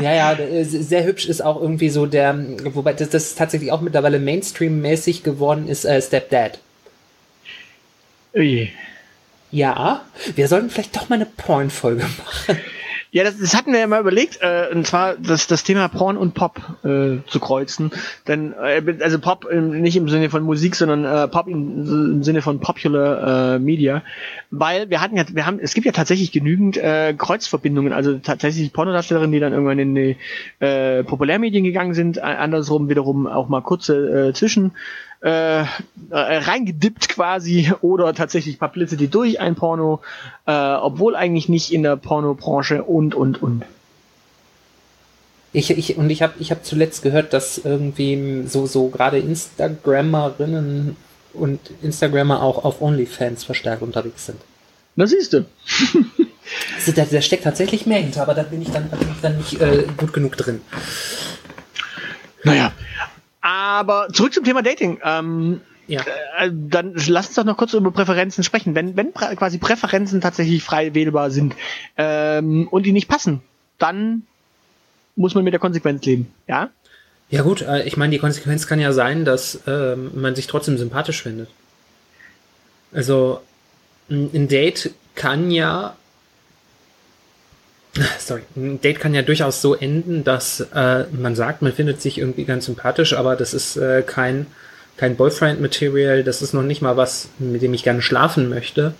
Ja, ja, sehr hübsch ist auch irgendwie so der, wobei das, das tatsächlich auch mittlerweile Mainstream-mäßig geworden ist, äh, Step Dad. Ui. Ja, wir sollten vielleicht doch mal eine Porn-Folge machen. Ja, das, das hatten wir ja mal überlegt, äh, und zwar das, das Thema Porn und Pop äh, zu kreuzen. Denn, äh, also Pop im, nicht im Sinne von Musik, sondern äh, Pop im, im Sinne von Popular äh, Media. Weil wir hatten ja, wir haben, es gibt ja tatsächlich genügend äh, Kreuzverbindungen, also tatsächlich Pornodarstellerinnen, die dann irgendwann in die äh, Populärmedien gegangen sind, andersrum wiederum auch mal kurze äh, Zwischen äh, äh, reingedippt quasi oder tatsächlich Publicity durch ein Porno, äh, obwohl eigentlich nicht in der Pornobranche und und und. Ich, ich, und ich habe ich hab zuletzt gehört, dass irgendwie so, so gerade Instagrammerinnen und Instagrammer auch auf OnlyFans verstärkt unterwegs sind. Na siehst du. <laughs> Also da, da steckt tatsächlich mehr hinter, aber da bin ich dann, da bin ich dann nicht äh, gut genug drin. Naja, aber zurück zum Thema Dating. Ähm, Ja. äh, dann lass uns doch noch kurz über Präferenzen sprechen. Wenn, wenn quasi Präferenzen tatsächlich frei wählbar sind ähm, und die nicht passen, dann muss man mit der Konsequenz leben. Ja? Ja gut, äh, ich meine, die Konsequenz kann ja sein, dass ähm, man sich trotzdem sympathisch findet. Also ein Date kann ja, sorry, ein Date kann ja durchaus so enden, dass äh, man sagt, man findet sich irgendwie ganz sympathisch, aber das ist äh, kein kein Boyfriend-Material, das ist noch nicht mal was, mit dem ich gerne schlafen möchte.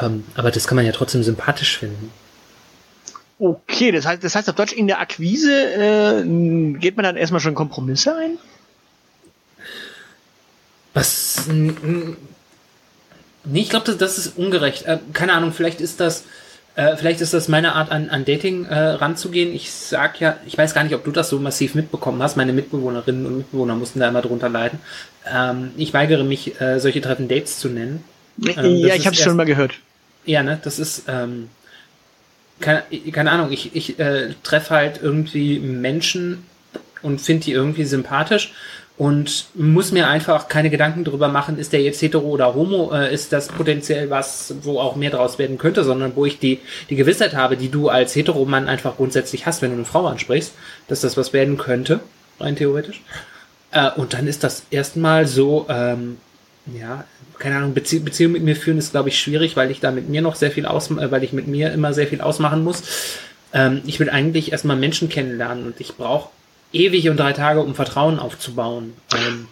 Ähm, aber das kann man ja trotzdem sympathisch finden. Okay, das heißt, das heißt auf Deutsch, in der Akquise äh, geht man dann erstmal schon Kompromisse ein? Was? Nee, ich glaube, das, das ist ungerecht. Äh, keine Ahnung, vielleicht ist das, äh, vielleicht ist das meine Art, an, an Dating äh, ranzugehen. Ich sag ja, ich weiß gar nicht, ob du das so massiv mitbekommen hast. Meine Mitbewohnerinnen und Mitbewohner mussten da immer drunter leiden. Ähm, ich weigere mich, äh, solche Treffen Dates zu nennen. Ähm, ja, ich habe es schon mal gehört. Ja, ne, das ist, ähm, keine, keine Ahnung, ich, ich äh, treffe halt irgendwie Menschen und finde die irgendwie sympathisch und muss mir einfach keine Gedanken darüber machen, ist der jetzt hetero oder homo, äh, ist das potenziell was, wo auch mehr draus werden könnte, sondern wo ich die, die Gewissheit habe, die du als Heteromann einfach grundsätzlich hast, wenn du eine Frau ansprichst, dass das was werden könnte, rein theoretisch. Äh, und dann ist das erstmal so, ähm, ja, keine Ahnung, Bezie Beziehung mit mir führen ist, glaube ich, schwierig, weil ich da mit mir noch sehr viel aus, äh, weil ich mit mir immer sehr viel ausmachen muss. Ähm, ich will eigentlich erstmal Menschen kennenlernen und ich brauche ewig und drei Tage, um Vertrauen aufzubauen. Ähm,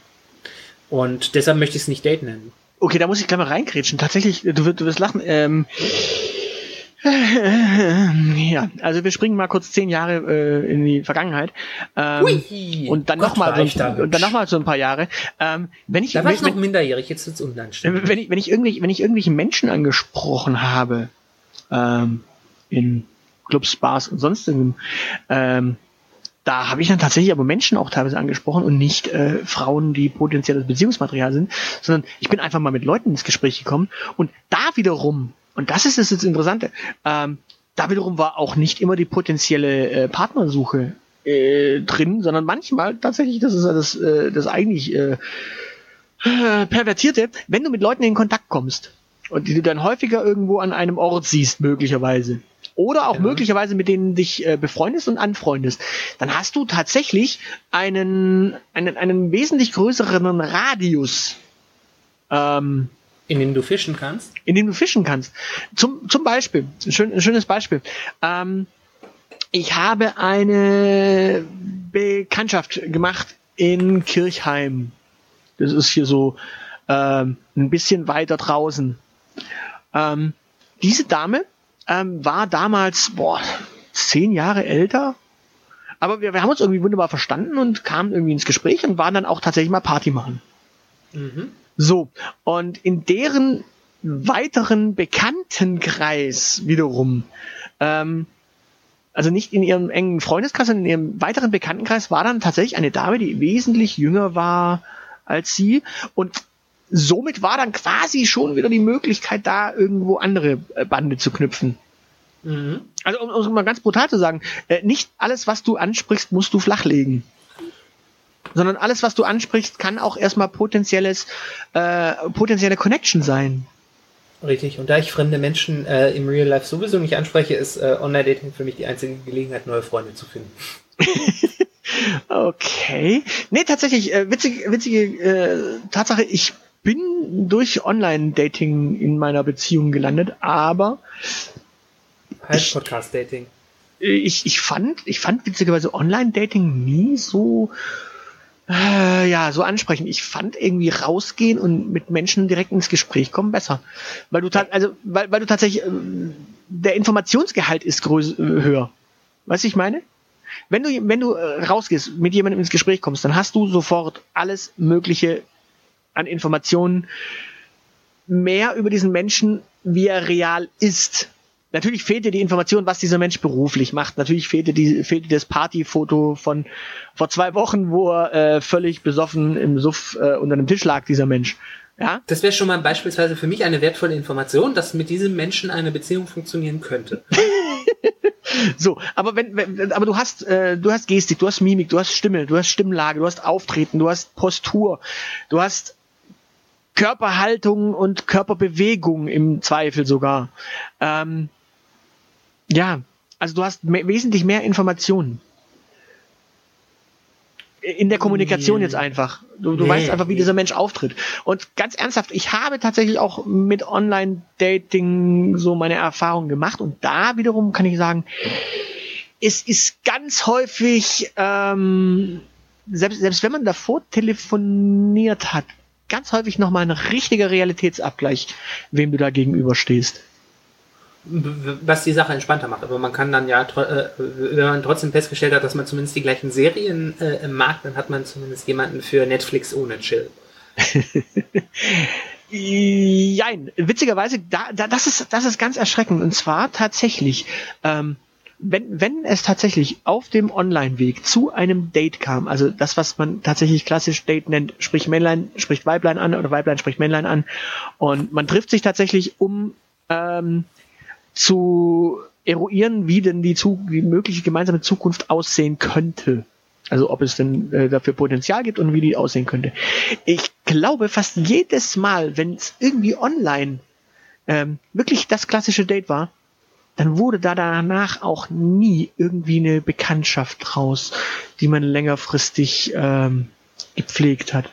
und deshalb möchte ich es nicht Date nennen. Okay, da muss ich gleich mal reinkrätschen. Tatsächlich, du, wirst- du wirst lachen. Ähm, ja, also wir springen mal kurz zehn Jahre äh, in die Vergangenheit. Ähm, Hui. und dann nochmal so, und dann noch mal so ein paar Jahre. Ähm, wenn ich, Da war ich wenn, noch minderjährig, jetzt wird's unanständig. wenn ich, wenn ich irgendwelche, wenn ich irgendwelche Menschen angesprochen habe, ähm, in Clubs, Bars und sonst irgendwo, ähm, da habe ich dann tatsächlich aber Menschen auch teilweise angesprochen und nicht äh, Frauen, die potenzielles Beziehungsmaterial sind, sondern ich bin einfach mal mit Leuten ins Gespräch gekommen und da wiederum, und das ist das jetzt Interessante, ähm, da wiederum war auch nicht immer die potenzielle äh, Partnersuche äh, drin, sondern manchmal tatsächlich, das ist ja das, äh, das eigentlich äh, äh, Pervertierte, wenn du mit Leuten in Kontakt kommst und die du dann häufiger irgendwo an einem Ort siehst, möglicherweise, oder auch Ja. möglicherweise mit denen dich äh, befreundest und anfreundest, dann hast du tatsächlich einen, einen, einen wesentlich größeren Radius, ähm, In dem du fischen kannst. in dem du fischen kannst. Zum, zum Beispiel, ein, schön, ein schönes Beispiel. Ähm, ich habe eine Bekanntschaft gemacht in Kirchheim. Das ist hier so ähm, ein bisschen weiter draußen. Ähm, diese Dame ähm, war damals, boah, zehn Jahre älter. Aber wir, wir haben uns irgendwie wunderbar verstanden und kamen irgendwie ins Gespräch und waren dann auch tatsächlich mal Party machen. Mhm. So, und in deren weiteren Bekanntenkreis wiederum, ähm, also nicht in ihrem engen Freundeskreis, sondern in ihrem weiteren Bekanntenkreis war dann tatsächlich eine Dame, die wesentlich jünger war als sie und somit war dann quasi schon wieder die Möglichkeit da, irgendwo andere äh, Bande zu knüpfen. Mhm. Also um um es mal ganz brutal zu sagen, äh, nicht alles, was du ansprichst, musst du flachlegen. Sondern alles, was du ansprichst, kann auch erstmal potenzielles, äh, potenzielle Connection sein. Richtig. Und da ich fremde Menschen äh, im Real Life sowieso nicht anspreche, ist äh, Online-Dating für mich die einzige Gelegenheit, neue Freunde zu finden. <laughs> Okay. Nee, tatsächlich, äh, witzige, witzige äh, Tatsache, ich bin durch Online-Dating in meiner Beziehung gelandet, aber halb Podcast-Dating. Ich, ich fand, ich fand witzigerweise Online-Dating nie so, äh, ja, so ansprechend. Ich fand irgendwie rausgehen und mit Menschen direkt ins Gespräch kommen besser. Weil du, also, weil, weil du tatsächlich, ähm, der Informationsgehalt ist größ, äh, höher. Weißt du, ich meine? Wenn du, wenn du äh, rausgehst, mit jemandem ins Gespräch kommst, dann hast du sofort alles Mögliche an Informationen, mehr über diesen Menschen, wie er real ist. Natürlich fehlt dir die Information, was dieser Mensch beruflich macht. Natürlich fehlt dir, die, fehlt dir das Partyfoto von vor zwei Wochen, wo er äh, völlig besoffen im Suff äh, unter einem Tisch lag, dieser Mensch. Ja, Das wäre schon mal beispielsweise für mich eine wertvolle Information, dass mit diesem Menschen eine Beziehung funktionieren könnte. <laughs> so, aber wenn, wenn aber du hast äh, du hast Gestik, du hast Mimik, du hast Stimme, du hast Stimmlage, du hast Auftreten, du hast Postur, du hast Körperhaltung und Körperbewegung im Zweifel sogar. Ähm, ja, also du hast me wesentlich mehr Informationen. In der Kommunikation Nee. jetzt einfach. Du, du Nee. weißt einfach, wie dieser Mensch auftritt. Und ganz ernsthaft, ich habe tatsächlich auch mit Online-Dating so meine Erfahrungen gemacht. Und da wiederum kann ich sagen, es ist ganz häufig, ähm, selbst, selbst wenn man davor telefoniert hat, ganz häufig nochmal ein richtiger Realitätsabgleich, wem du da gegenüberstehst. was die Sache entspannter macht. Aber man kann dann ja, äh, wenn man trotzdem festgestellt hat, dass man zumindest die gleichen Serien äh, mag, dann hat man zumindest jemanden für Netflix ohne Chill. <laughs> Jein, witzigerweise, da, da, das, ist, das ist ganz erschreckend. Und zwar tatsächlich, ähm, wenn, wenn es tatsächlich auf dem Online-Weg zu einem Date kam, also das, was man tatsächlich klassisch Date nennt, sprich Männlein spricht Weiblein an oder Weiblein spricht Männlein an, und man trifft sich tatsächlich, um ähm, zu eruieren, wie denn die, zu, die mögliche gemeinsame Zukunft aussehen könnte. Also ob es denn äh, dafür Potenzial gibt und wie die aussehen könnte. Ich glaube, fast jedes Mal, wenn es irgendwie online ähm, wirklich das klassische Date war, dann wurde da danach auch nie irgendwie eine Bekanntschaft draus, die man längerfristig ähm, gepflegt hat.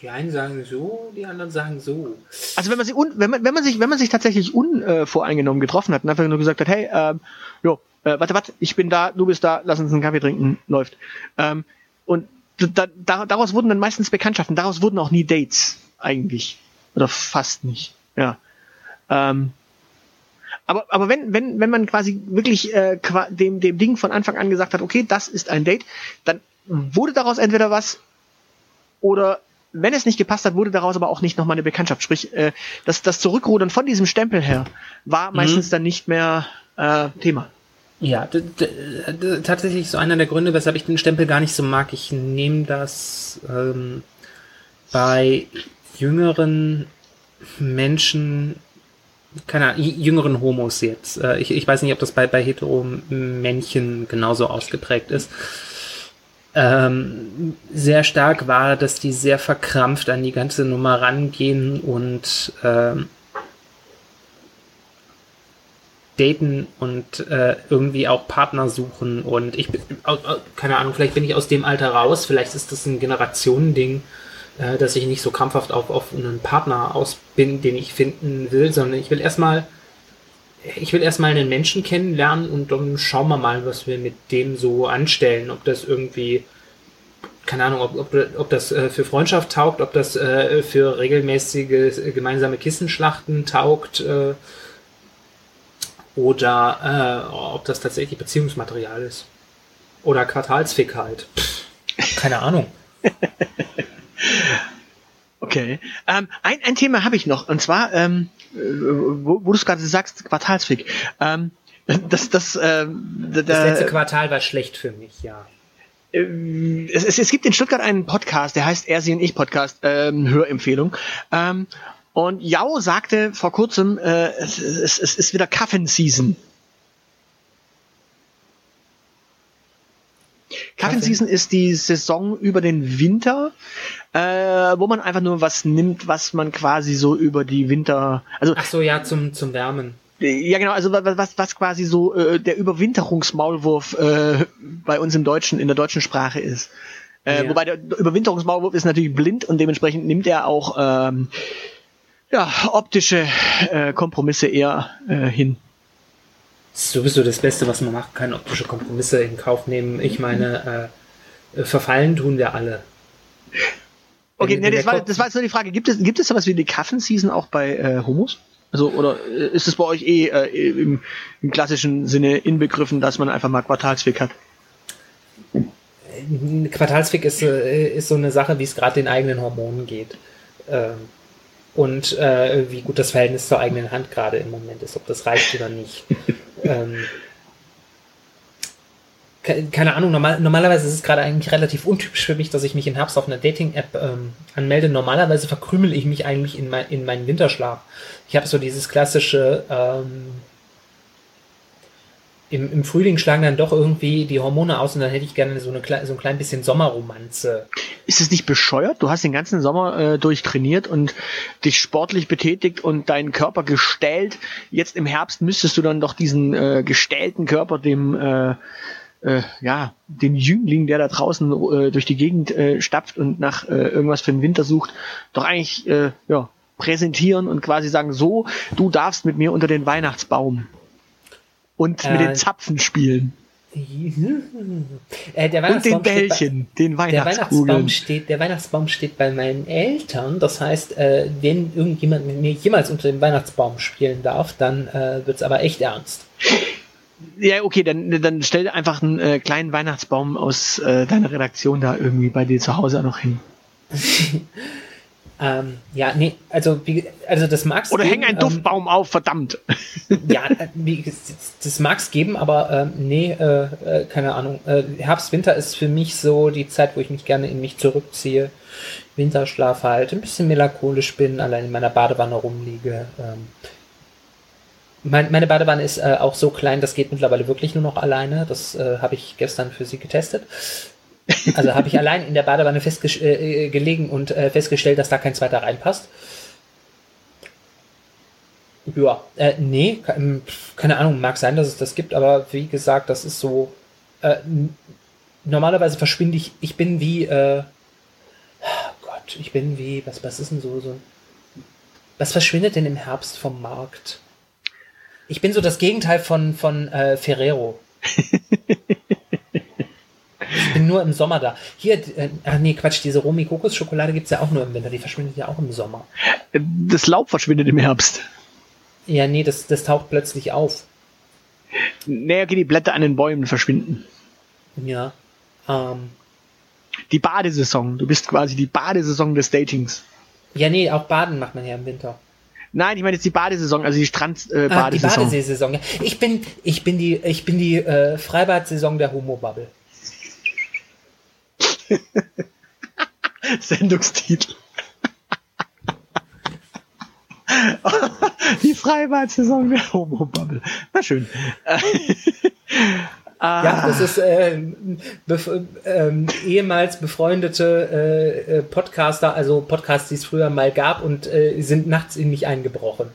Die einen sagen so, die anderen sagen so. Also wenn man sich un, wenn man wenn man sich wenn man sich tatsächlich unvoreingenommen getroffen hat und einfach nur gesagt hat, hey, ähm, jo, äh, warte, warte, ich bin da, du bist da, lass uns einen Kaffee trinken, läuft. Ähm, und da, da, daraus wurden dann meistens Bekanntschaften, daraus wurden auch nie Dates eigentlich oder fast nicht. Ja. Ähm, aber, aber wenn, wenn, wenn man quasi wirklich äh, dem, dem Ding von Anfang an gesagt hat, okay, das ist ein Date, dann wurde daraus entweder was oder wenn es nicht gepasst hat, wurde daraus aber auch nicht nochmal eine Bekanntschaft. Sprich, äh, das, das Zurückrudern von diesem Stempel her war meistens dann nicht mehr äh, Thema. Ja, tatsächlich so einer der Gründe, weshalb ich den Stempel gar nicht so mag. Ich nehme das ähm, bei jüngeren Menschen, keine Ahnung, jüngeren Homos jetzt. Äh, ich, ich weiß nicht, ob das bei, bei Hetero-Männchen genauso ausgeprägt ist. Ähm, sehr stark war, dass die sehr verkrampft an die ganze Nummer rangehen und ähm, daten und äh, irgendwie auch Partner suchen und ich bin, keine Ahnung, vielleicht bin ich aus dem Alter raus, vielleicht ist das ein Generationending, äh, dass ich nicht so krampfhaft auf, auf einen Partner aus bin, den ich finden will, sondern ich will erstmal ich will erstmal einen Menschen kennenlernen und dann schauen wir mal, was wir mit dem so anstellen, ob das irgendwie keine Ahnung, ob, ob, ob das äh, für Freundschaft taugt, ob das äh, für regelmäßige äh, gemeinsame Kissenschlachten taugt, äh, oder äh, ob das tatsächlich Beziehungsmaterial ist. Oder Quartalsfick halt. Keine Ahnung. <laughs> Okay. Ähm, ein, ein Thema habe ich noch, und zwar, ähm, äh, wo, wo du es gerade sagst, Quartalsfick. Ähm, das, das, ähm, da, Das letzte Quartal war schlecht für mich, ja. äh, es, es, es gibt in Stuttgart einen Podcast, der heißt Er, Sie und Ich Podcast, ähm, Hörempfehlung. Ähm, und Jau sagte vor kurzem, äh, es, es, es ist wieder Kaffen-Season. Kaffen-Season ist die Saison über den Winter, äh, wo man einfach nur was nimmt, was man quasi so über die Winter, also Ach so, ja, zum, zum Wärmen. ja, genau, also was, was, quasi so äh, der Überwinterungsmaulwurf äh, bei uns im Deutschen, in der deutschen Sprache ist. Äh, Ja. Wobei der Überwinterungsmaulwurf ist natürlich blind und dementsprechend nimmt er auch ähm, ja, optische äh, Kompromisse eher äh, hin. Das ist sowieso das Beste, was man macht, keine optische Kompromisse in Kauf nehmen. Ich meine, äh, verfallen tun wir alle. Okay, nee, das, war, das war jetzt nur die Frage. Gibt es, gibt es sowas wie eine Kaffen-Season auch bei äh, Homos? Also, oder äh, ist es bei euch eh äh, im, im klassischen Sinne inbegriffen, dass man einfach mal Quartalsweg hat? Ein Quartalsweg ist, äh, ist so eine Sache, wie es gerade den eigenen Hormonen geht. Ähm, und äh, wie gut das Verhältnis zur eigenen Hand gerade im Moment ist, ob das reicht oder nicht. <laughs> ähm, keine Ahnung, normal, normalerweise ist es gerade eigentlich relativ untypisch für mich, dass ich mich in Herbst auf einer Dating-App ähm, anmelde. Normalerweise verkrümel ich mich eigentlich in, mein, in meinen Winterschlaf. Ich habe so dieses klassische, ähm, im, im Frühling schlagen dann doch irgendwie die Hormone aus und dann hätte ich gerne so, eine, so ein klein bisschen Sommerromanze. Ist es nicht bescheuert? Du hast den ganzen Sommer äh, durchtrainiert und dich sportlich betätigt und deinen Körper gestählt. Jetzt im Herbst müsstest du dann doch diesen äh, gestählten Körper dem äh, äh, ja, den Jüngling, der da draußen äh, durch die Gegend äh, stapft und nach äh, irgendwas für den Winter sucht, doch eigentlich äh, ja, präsentieren und quasi sagen, so, du darfst mit mir unter den Weihnachtsbaum und mit Äh, den Zapfen spielen <laughs> Äh, der und den Weihnachtsbaum steht bei- Bällchen, den Der Weihnachtsbaum Weihnachtskugeln. steht, der Weihnachtsbaum steht bei meinen Eltern. Das heißt, äh, wenn irgendjemand mit mir jemals unter dem Weihnachtsbaum spielen darf, dann äh, wird's aber echt ernst. Ja, okay, dann, dann stell einfach einen äh, kleinen Weihnachtsbaum aus äh, deiner Redaktion da irgendwie bei dir zu Hause auch noch hin. <laughs> Ähm, ja, nee, also, wie, also das mag's Oder geben, häng einen ähm, Duftbaum auf, verdammt. <laughs> Ja, <laughs> äh, wie, das mag's geben, aber ähm, nee, äh, äh, keine Ahnung. Äh, Herbst, Winter ist für mich so die Zeit, wo ich mich gerne in mich zurückziehe. Winterschlaf halt, ein bisschen melancholisch bin, allein in meiner Badewanne rumliege. Ähm, mein, meine Badewanne ist äh, auch so klein, das geht mittlerweile wirklich nur noch alleine. Das äh, habe ich gestern für sie getestet. Also habe ich <laughs> allein in der Badewanne festgelegen äh, gelegen und äh, festgestellt, dass da kein zweiter reinpasst. Ja, äh, nee, pf, keine Ahnung, mag sein, dass es das gibt, aber wie gesagt, das ist so. Äh, normalerweise verschwinde ich, ich bin wie, äh, oh Gott, ich bin wie, was, was ist denn so, so. Was verschwindet denn im Herbst vom Markt? Ich bin so das Gegenteil von, von äh, Ferrero. Ich bin nur im Sommer da. Hier, äh, ach nee, Quatsch, diese Romy-Kokos-Schokolade gibt's ja auch nur im Winter, die verschwindet ja auch im Sommer. Das Laub verschwindet im Herbst. Ja, nee, das, das taucht plötzlich auf. Nee, okay, die Blätter an den Bäumen verschwinden. Ja. Ähm, Die Badesaison. Du bist quasi die Badesaison des Datings. ja, nee, auch Baden macht man ja im Winter. Nein, ich meine jetzt die Badesaison, also die Ah, die Strand-Badesaison. Badeseesaison. Ich bin, ich bin die, ich bin die äh, Freibad-Saison der Homo-Bubble. <laughs> Sendungstitel. <laughs> die Freibad-Saison der Homo-Bubble. Na schön. <laughs> Ja, das ist äh, bef ähm, ehemals befreundete äh, äh, Podcaster, also Podcasts, die es früher mal gab und äh, sind nachts in mich eingebrochen.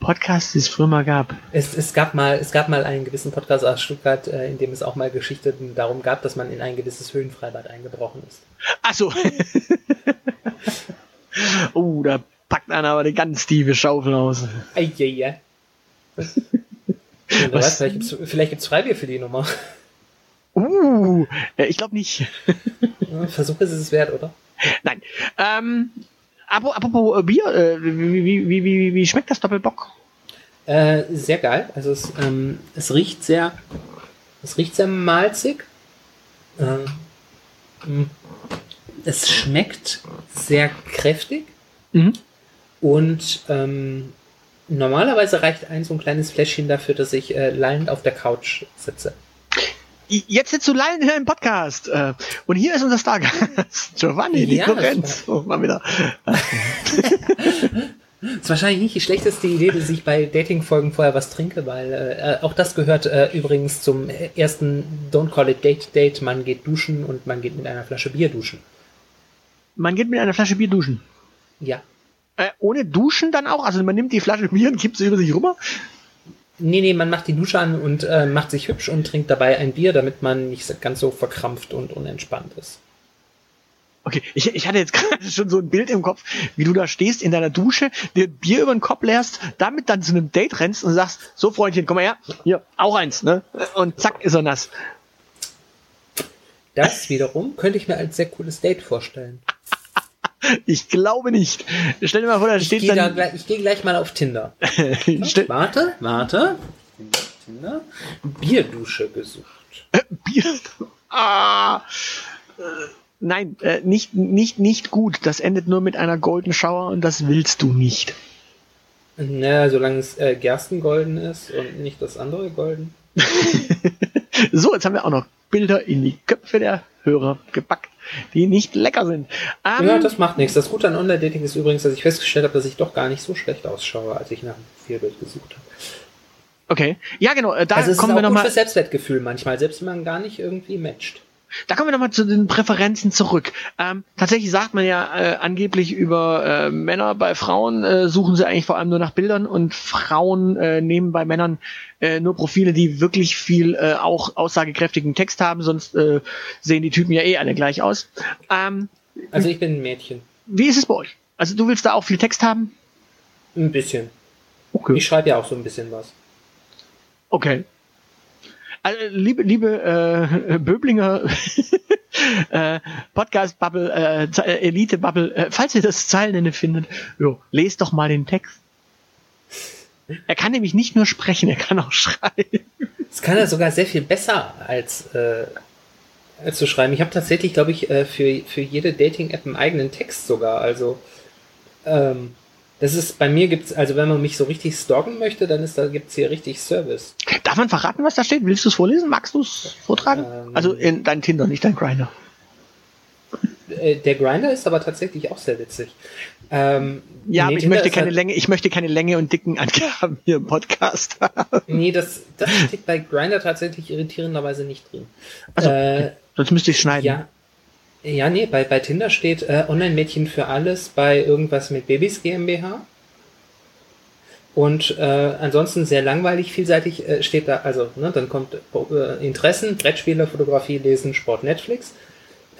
Podcast, die es früher mal gab. Es, es, gab mal, es gab mal einen gewissen Podcast aus Stuttgart, äh, in dem es auch mal Geschichten darum gab, dass man in ein gewisses Höhenfreibad eingebrochen ist. Ach so. <laughs> oh, da packt einer aber eine ganz tiefe Schaufel aus. Eieiei. Ja, weiß, vielleicht gibt's vielleicht gibt's Freibier für die Nummer. Uh, äh, ich glaube nicht. Versuch ist es wert, oder? Nein. Ähm, apro- apropos äh, Bier, äh, wie, wie, wie, wie, wie schmeckt das Doppelbock? Äh, sehr geil. Also es, ähm, es riecht sehr, es riecht sehr malzig. Äh, mh. es schmeckt sehr kräftig Mhm. und ähm, normalerweise reicht ein so ein kleines Fläschchen dafür, dass ich äh, lallend auf der Couch sitze. Jetzt sitzt du live in einem Podcast. Äh, und hier ist unser Stargast, <laughs> Giovanni Ja, Di Lorenzo. Mal wieder. <laughs> ist wahrscheinlich nicht die schlechteste Idee, dass ich bei Dating-Folgen vorher was trinke, weil äh, auch das gehört äh, übrigens zum ersten Don't Call It Date Date. Man geht duschen und man geht mit einer Flasche Bier duschen. Man geht mit einer Flasche Bier duschen. Ja. Äh, ohne Duschen dann auch? Also man nimmt die Flasche Bier und kippt sie über sich rüber? Nee, nee, man macht die Dusche an und äh, macht sich hübsch und trinkt dabei ein Bier, damit man nicht ganz so verkrampft und unentspannt ist. Okay, ich, ich hatte jetzt <laughs> gerade schon so ein Bild im Kopf, wie du da stehst in deiner Dusche, dir Bier über den Kopf leerst, damit dann zu einem Date rennst und sagst, so Freundchen, komm mal her, hier, auch eins, ne? Und zack, ist er nass. Das wiederum könnte ich mir als sehr cooles Date vorstellen. <laughs> Ich glaube nicht. Stell dir mal vor, da Ich steht gehe da dann. gleich, ich gehe gleich mal auf Tinder. <laughs> Warte, warte. Tinder. Bierdusche gesucht. äh, Bier. <laughs> Ah. Äh, Nein, äh, nicht, nicht, nicht gut. Das endet nur mit einer Golden Shower und das willst du nicht. Naja, solange es äh, Gerstengolden ist und nicht das andere Golden. So, jetzt haben wir auch noch Bilder in die Köpfe der Hörer gepackt, die nicht lecker sind. Ähm, Ja, das macht nichts. Das Gute an Online-Dating ist übrigens, dass ich festgestellt habe, dass ich doch gar nicht so schlecht ausschaue, als ich nach dem Profilbild gesucht habe. okay. Ja, genau. Äh, da also es kommen ist wir auch gut nochmal. für Selbstwertgefühl manchmal, selbst wenn man gar nicht irgendwie matcht. Da kommen wir nochmal zu den Präferenzen zurück. Ähm, tatsächlich sagt man ja äh, angeblich über äh, Männer bei Frauen äh, suchen sie eigentlich vor allem nur nach Bildern und Frauen äh, nehmen bei Männern äh, nur Profile, die wirklich viel äh, auch aussagekräftigen Text haben, sonst äh, sehen die Typen ja eh alle gleich aus. Ähm, Also ich bin ein Mädchen. wie ist es bei euch? Also du willst da auch viel Text haben? Ein bisschen. Okay. Ich schreibe ja auch so ein bisschen was. Okay. Also, liebe, liebe äh, Böblinger <laughs> äh, Podcast Bubble, äh, äh, Elite Bubble, äh, falls ihr das Zeilenende findet, jo, lest doch mal den Text. Er kann nämlich nicht nur sprechen, er kann auch schreiben. Das kann er sogar sehr viel besser als, äh, als zu schreiben. Ich habe tatsächlich, glaube ich, äh, für, für jede Dating-App einen eigenen Text sogar. Also ähm, das ist bei mir gibt's, also wenn man mich so richtig stalken möchte, dann ist da gibt's hier richtig Service. Darf man verraten, was da steht? Willst du es vorlesen? Magst du es vortragen? Ähm. also in dein Tinder, nicht dein Grinder. Äh, der Grinder ist aber tatsächlich auch sehr witzig. Ähm, Ja, nee, aber ich Tinder möchte keine halt- Länge, ich möchte keine Länge und dicken Angaben hier im Podcast <laughs> haben. Nee, das, das steht bei Grinder tatsächlich irritierenderweise nicht drin. Also, äh, Sonst müsste ich schneiden. Ja. Ja, nee, bei, bei Tinder steht äh, Online-Mädchen für alles bei irgendwas mit Babys GmbH. Und äh, ansonsten sehr langweilig, vielseitig äh, steht da, also, ne, dann kommt äh, Interessen, Brettspiele, Fotografie, Lesen, Sport, Netflix.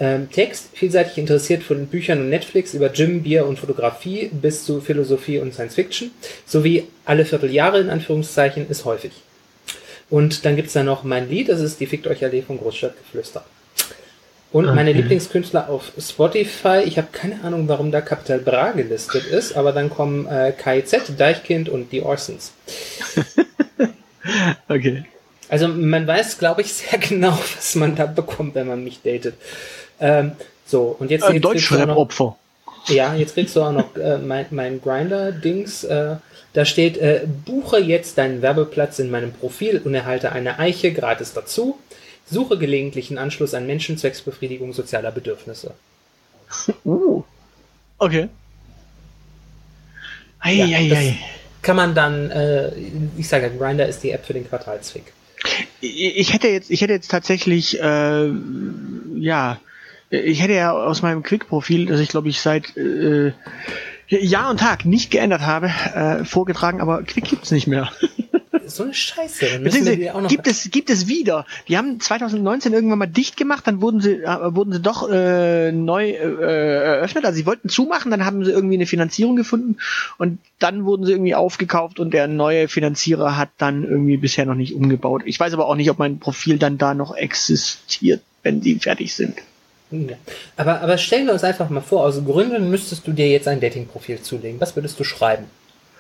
Ähm, Text, vielseitig interessiert von Büchern und Netflix über Gym, Bier und Fotografie bis zu Philosophie und Science Fiction. Sowie alle Vierteljahre in Anführungszeichen ist häufig. Und dann gibt's da noch mein Lied, das ist die Fickt euch Allee von Großstadtgeflüster. Und meine Okay. Lieblingskünstler auf Spotify, ich habe keine Ahnung, warum da Capital Bra gelistet ist, aber dann kommen äh, KIZ, Deichkind und die Orsons. <laughs> Okay. Also man weiß, glaube ich, sehr <laughs> genau, was man da bekommt, wenn man mich datet. Ähm, so, und jetzt, Ein jetzt kriegst du auch noch, Deutschrap-Opfer. ja, jetzt kriegst du auch noch äh, mein, mein Grinder-Dings. Äh, da steht, äh, buche jetzt deinen Werbeplatz in meinem Profil und erhalte eine Eiche gratis dazu. Suche gelegentlichen Anschluss an Menschen zwecks Befriedigung sozialer Bedürfnisse. <laughs> Uh. Okay. Ja, Eieiei. Kann man dann, äh, ich sage, Grinder ist die App für den Quartalsfick. ich ich hätte jetzt, ich hätte jetzt tatsächlich, äh, ja, ich hätte ja aus meinem Quick-Profil, das ich glaube ich seit äh, Jahr und Tag nicht geändert habe, äh, vorgetragen, aber Quick gibt's nicht mehr. <laughs> So eine Scheiße. Dann die auch noch gibt es, gibt es wieder. Die haben 2019 irgendwann mal dicht gemacht, dann wurden sie, äh, wurden sie doch äh, neu äh, eröffnet. Also sie wollten zumachen, dann haben sie irgendwie eine Finanzierung gefunden und dann wurden sie irgendwie aufgekauft und der neue Finanzierer hat dann irgendwie bisher noch nicht umgebaut. Ich weiß aber auch nicht, ob mein Profil dann da noch existiert, wenn die fertig sind. Ja. Aber, aber stellen wir uns einfach mal vor, aus Gründen müsstest du dir jetzt ein Dating-Profil zulegen. Was würdest du schreiben?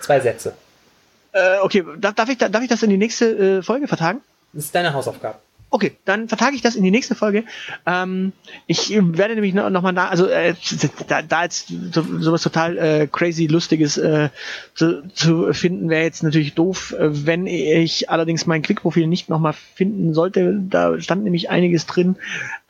Zwei Sätze. Äh, okay, darf, darf, ich, darf ich das in die nächste äh, Folge vertagen? Das ist deine Hausaufgabe. Okay, dann vertage ich das in die nächste Folge. Ähm, ich werde nämlich noch, noch mal nach, also äh, da, da jetzt so, sowas total äh, crazy lustiges äh, zu, zu finden wäre jetzt natürlich doof, wenn ich allerdings mein Quick-Profil nicht noch mal finden sollte. Da stand nämlich einiges drin.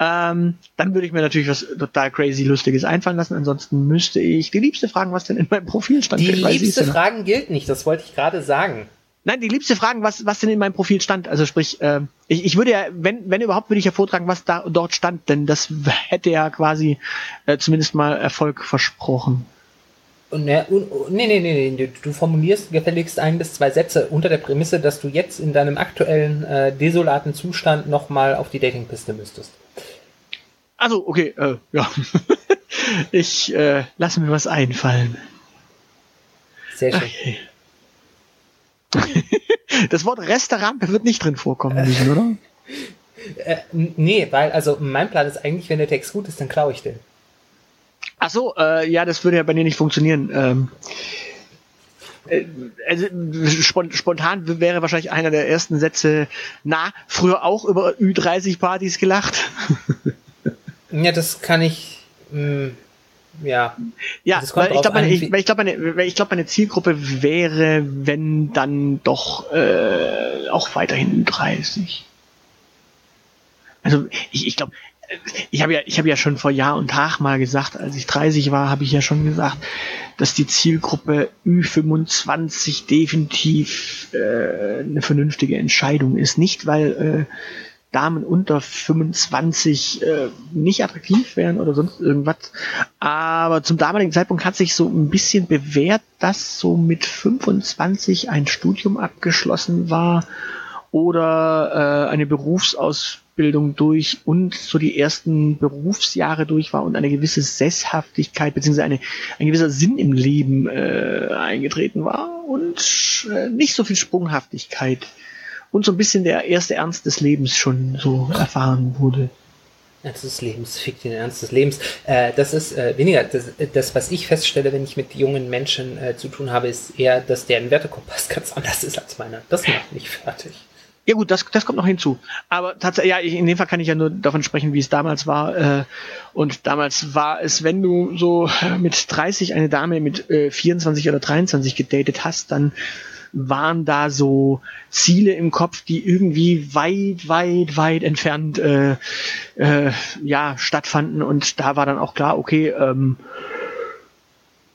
Ähm, dann würde ich mir natürlich was total crazy lustiges einfallen lassen. Ansonsten müsste ich die Liebste fragen, was denn in meinem Profil stand. Die liebste. Fragen gilt nicht, das wollte ich gerade sagen. Nein, die liebste Fragen, was, was denn in meinem Profil stand. Also sprich, äh, ich, ich würde ja, wenn, wenn überhaupt, würde ich ja vortragen, was da dort stand, denn das <laughs> hätte ja quasi äh, zumindest mal Erfolg versprochen. Und, ne, und- nee, nee, nee, nee, du formulierst gefälligst ein bis zwei Sätze unter der Prämisse, dass du jetzt in deinem aktuellen äh, desolaten Zustand nochmal auf die Datingpiste müsstest. Also, okay, äh, ja. <laughs> Ich äh, lasse mir was einfallen. Sehr schön. Okay. <laughs> Das Wort Restaurant wird nicht drin vorkommen müssen, oder? Äh, nee, weil, also mein Plan ist eigentlich, wenn der Text gut ist, dann klaue ich den. Ach so, äh, ja, das würde ja bei dir nicht funktionieren. Ähm, äh, also spon spontan wäre wahrscheinlich einer der ersten Sätze, na, früher auch über Ü30-Partys gelacht. Ja, das kann ich, mh, ja. Ja, kommt weil ich glaube, meine, ich, glaube, meine, ich glaube, meine Zielgruppe wäre, wenn dann doch äh, auch weiterhin Ü30. Also ich, ich glaube, ich habe ja, ich habe ja schon vor Jahr und Tag mal gesagt, als ich 30 war, habe ich ja schon gesagt, dass die Zielgruppe Ü25 definitiv äh, eine vernünftige Entscheidung ist. Nicht, weil äh, Damen unter 25 äh, nicht attraktiv wären oder sonst irgendwas. Aber zum damaligen Zeitpunkt hat sich so ein bisschen bewährt, dass so mit 25 ein Studium abgeschlossen war oder äh, eine Berufsausbildung durch und so die ersten Berufsjahre durch war und eine gewisse Sesshaftigkeit bzw. Ein gewisser Sinn im Leben äh, eingetreten war und äh, nicht so viel Sprunghaftigkeit und so ein bisschen der erste Ernst des Lebens schon so erfahren wurde. Ernst des Lebens, <laughs> fick den Ernst des Lebens. Äh, das ist äh, weniger, das, das, was ich feststelle, wenn ich mit jungen Menschen äh, zu tun habe, ist eher, dass deren Wertekompass <laughs> ganz anders ist als meiner. Das macht mich fertig. Ja gut, das, das kommt noch hinzu. Aber tatsächlich, ja, in dem Fall kann ich ja nur davon sprechen, wie es damals war. Äh, und damals war es, wenn du so <laughs> mit 30 eine Dame mit äh, 24 oder 23 gedatet hast, dann waren da so Ziele im Kopf, die irgendwie weit, weit, weit entfernt äh, äh, ja stattfanden. Und da war dann auch klar, okay, ähm,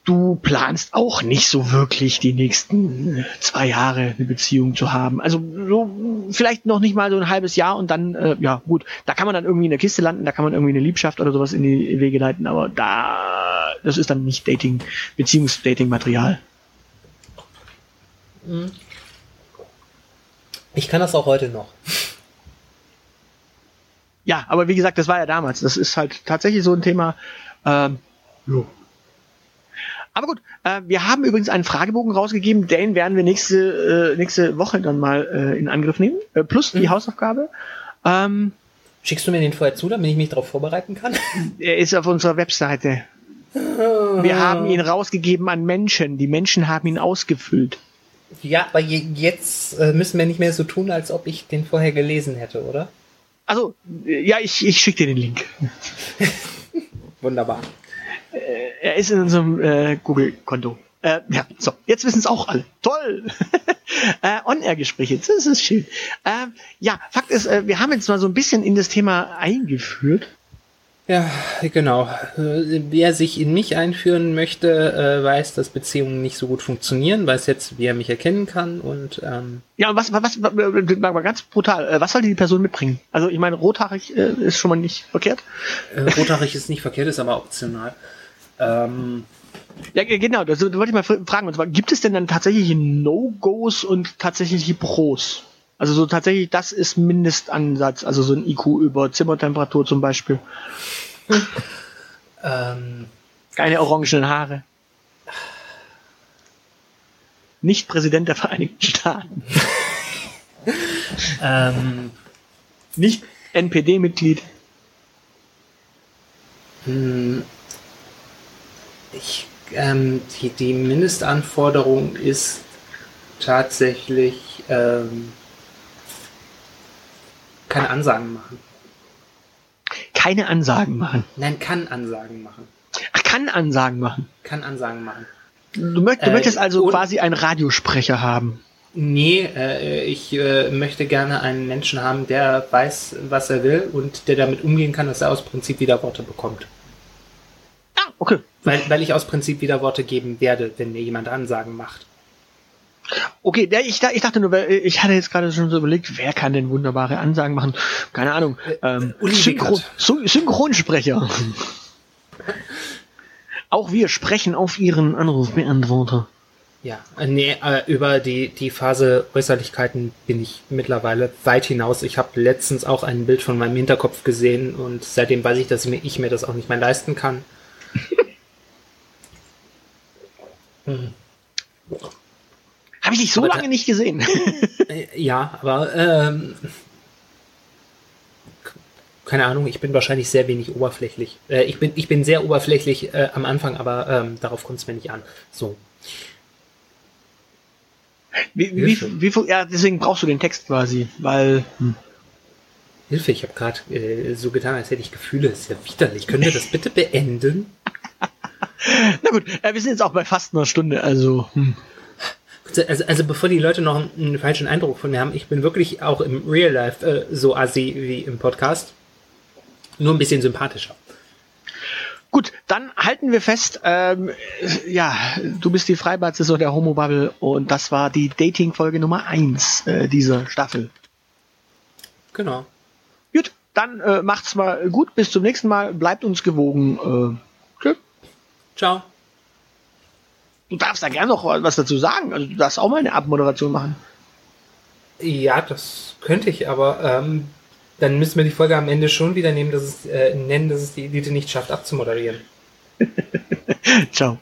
du planst auch nicht so wirklich die nächsten zwei Jahre eine Beziehung zu haben. Also so vielleicht noch nicht mal so ein halbes Jahr und dann, äh, ja gut, da kann man dann irgendwie in der Kiste landen, da kann man irgendwie eine Liebschaft oder sowas in die Wege leiten, aber da, das ist dann nicht Dating, Beziehungsdating-Material. Ich kann das auch heute noch. Ja, aber wie gesagt, das war ja damals. Das ist halt tatsächlich so ein Thema. Ähm, jo. Aber gut, äh, wir haben übrigens einen Fragebogen rausgegeben, den werden wir nächste, äh, nächste Woche dann mal äh, in Angriff nehmen, äh, plus die Mhm. Hausaufgabe. Ähm, Schickst du mir den vorher zu, damit ich mich darauf vorbereiten kann? <laughs> er ist auf unserer Webseite. Wir haben ihn rausgegeben an Menschen. Die Menschen haben ihn ausgefüllt. Ja, aber je, jetzt äh, müssen wir nicht mehr so tun, als ob ich den vorher gelesen hätte, oder? Also, äh, ja, ich, ich schicke dir den Link. <laughs> Wunderbar. Er ist in unserem äh, Google-Konto. Äh, ja, so, jetzt wissen es auch alle. Toll! <laughs> äh, On-Air-Gespräche, das ist schön. Äh, ja, Fakt ist, äh, wir haben jetzt mal so ein bisschen in das Thema eingeführt. Ja, genau. Äh, Wer sich in mich einführen möchte, äh, weiß, dass Beziehungen nicht so gut funktionieren, weiß jetzt, wie er mich erkennen kann und ähm, Ja, und was, was, was, mal ganz brutal, äh, was sollte die Person mitbringen? Also, ich meine, rothaarig ist schon mal nicht verkehrt. Rothaarig ist nicht verkehrt, ist aber optional. Ähm, Ja, ge- genau, das wollte ich mal fr- fragen. Und zwar, gibt es denn dann tatsächliche No-Gos und tatsächliche Pros? Also so tatsächlich, das ist Mindestansatz, also so ein IQ über Zimmertemperatur zum Beispiel. <laughs> ähm, Keine orangenen Haare. Nicht Präsident der Vereinigten Staaten. <laughs> ähm, Nicht NPD-Mitglied. Hm, Ich, ähm, die, die Mindestanforderung ist tatsächlich ähm, keine Ansagen machen. Keine Ansagen machen. Nein, kann Ansagen machen. Ach, kann Ansagen machen. Kann Ansagen machen. Du, möcht, du Äh, möchtest also quasi einen Radiosprecher haben. Nee, äh, ich äh, möchte gerne einen Menschen haben, der weiß, was er will und der damit umgehen kann, dass er aus Prinzip wieder Worte bekommt. Ah, okay. Weil, weil ich aus Prinzip wieder Worte geben werde, wenn mir jemand Ansagen macht. Okay, ja, ich, ich dachte nur, äh, ich hatte jetzt gerade schon so überlegt, wer kann denn wunderbare Ansagen machen? Keine Ahnung. Ähm, Uli Synchron, Wickert. Sy- Synchronsprecher. <laughs> Auch wir sprechen auf Ihren Anrufbeantworter. Ja, äh, nee, äh, über die, die Phase Äußerlichkeiten bin ich mittlerweile weit hinaus. Ich habe letztens auch ein Bild von meinem Hinterkopf gesehen und seitdem weiß ich, dass ich mir, ich mir das auch nicht mehr leisten kann. <laughs> Habe ich dich so Aber lange nicht gesehen. Äh, Ja, aber ähm, keine Ahnung, ich bin wahrscheinlich sehr wenig oberflächlich. Äh, ich, bin, ich bin sehr oberflächlich äh, am Anfang, aber ähm, darauf kommt es mir nicht an. So. Wie, wie, wie, ja, deswegen brauchst du den Text quasi, weil hm. Hilfe, ich habe gerade äh, so getan, als hätte ich Gefühle. ist ja widerlich. Können wir das bitte beenden? <laughs> na gut, äh, wir sind jetzt auch bei fast einer Stunde, also hm. Also, also bevor die Leute noch einen, einen falschen Eindruck von mir haben, ich bin wirklich auch im Real Life äh, so assi wie im Podcast. Nur ein bisschen sympathischer. Gut, dann halten wir fest, ähm, ja, du bist die Freibad-Saison der Homo-Bubble und das war die Dating-Folge Nummer eins äh, dieser Staffel. Genau. Gut, dann äh, macht's mal gut, bis zum nächsten Mal, bleibt uns gewogen. Äh, tschö. Ciao. Du darfst da gerne noch was dazu sagen, also du darfst auch mal eine Abmoderation machen. Ja, das könnte ich, aber ähm, dann müssen wir die Folge am Ende schon wieder nehmen, dass es, äh, nennen, dass es die Elite nicht schafft, abzumoderieren. <laughs> Ciao.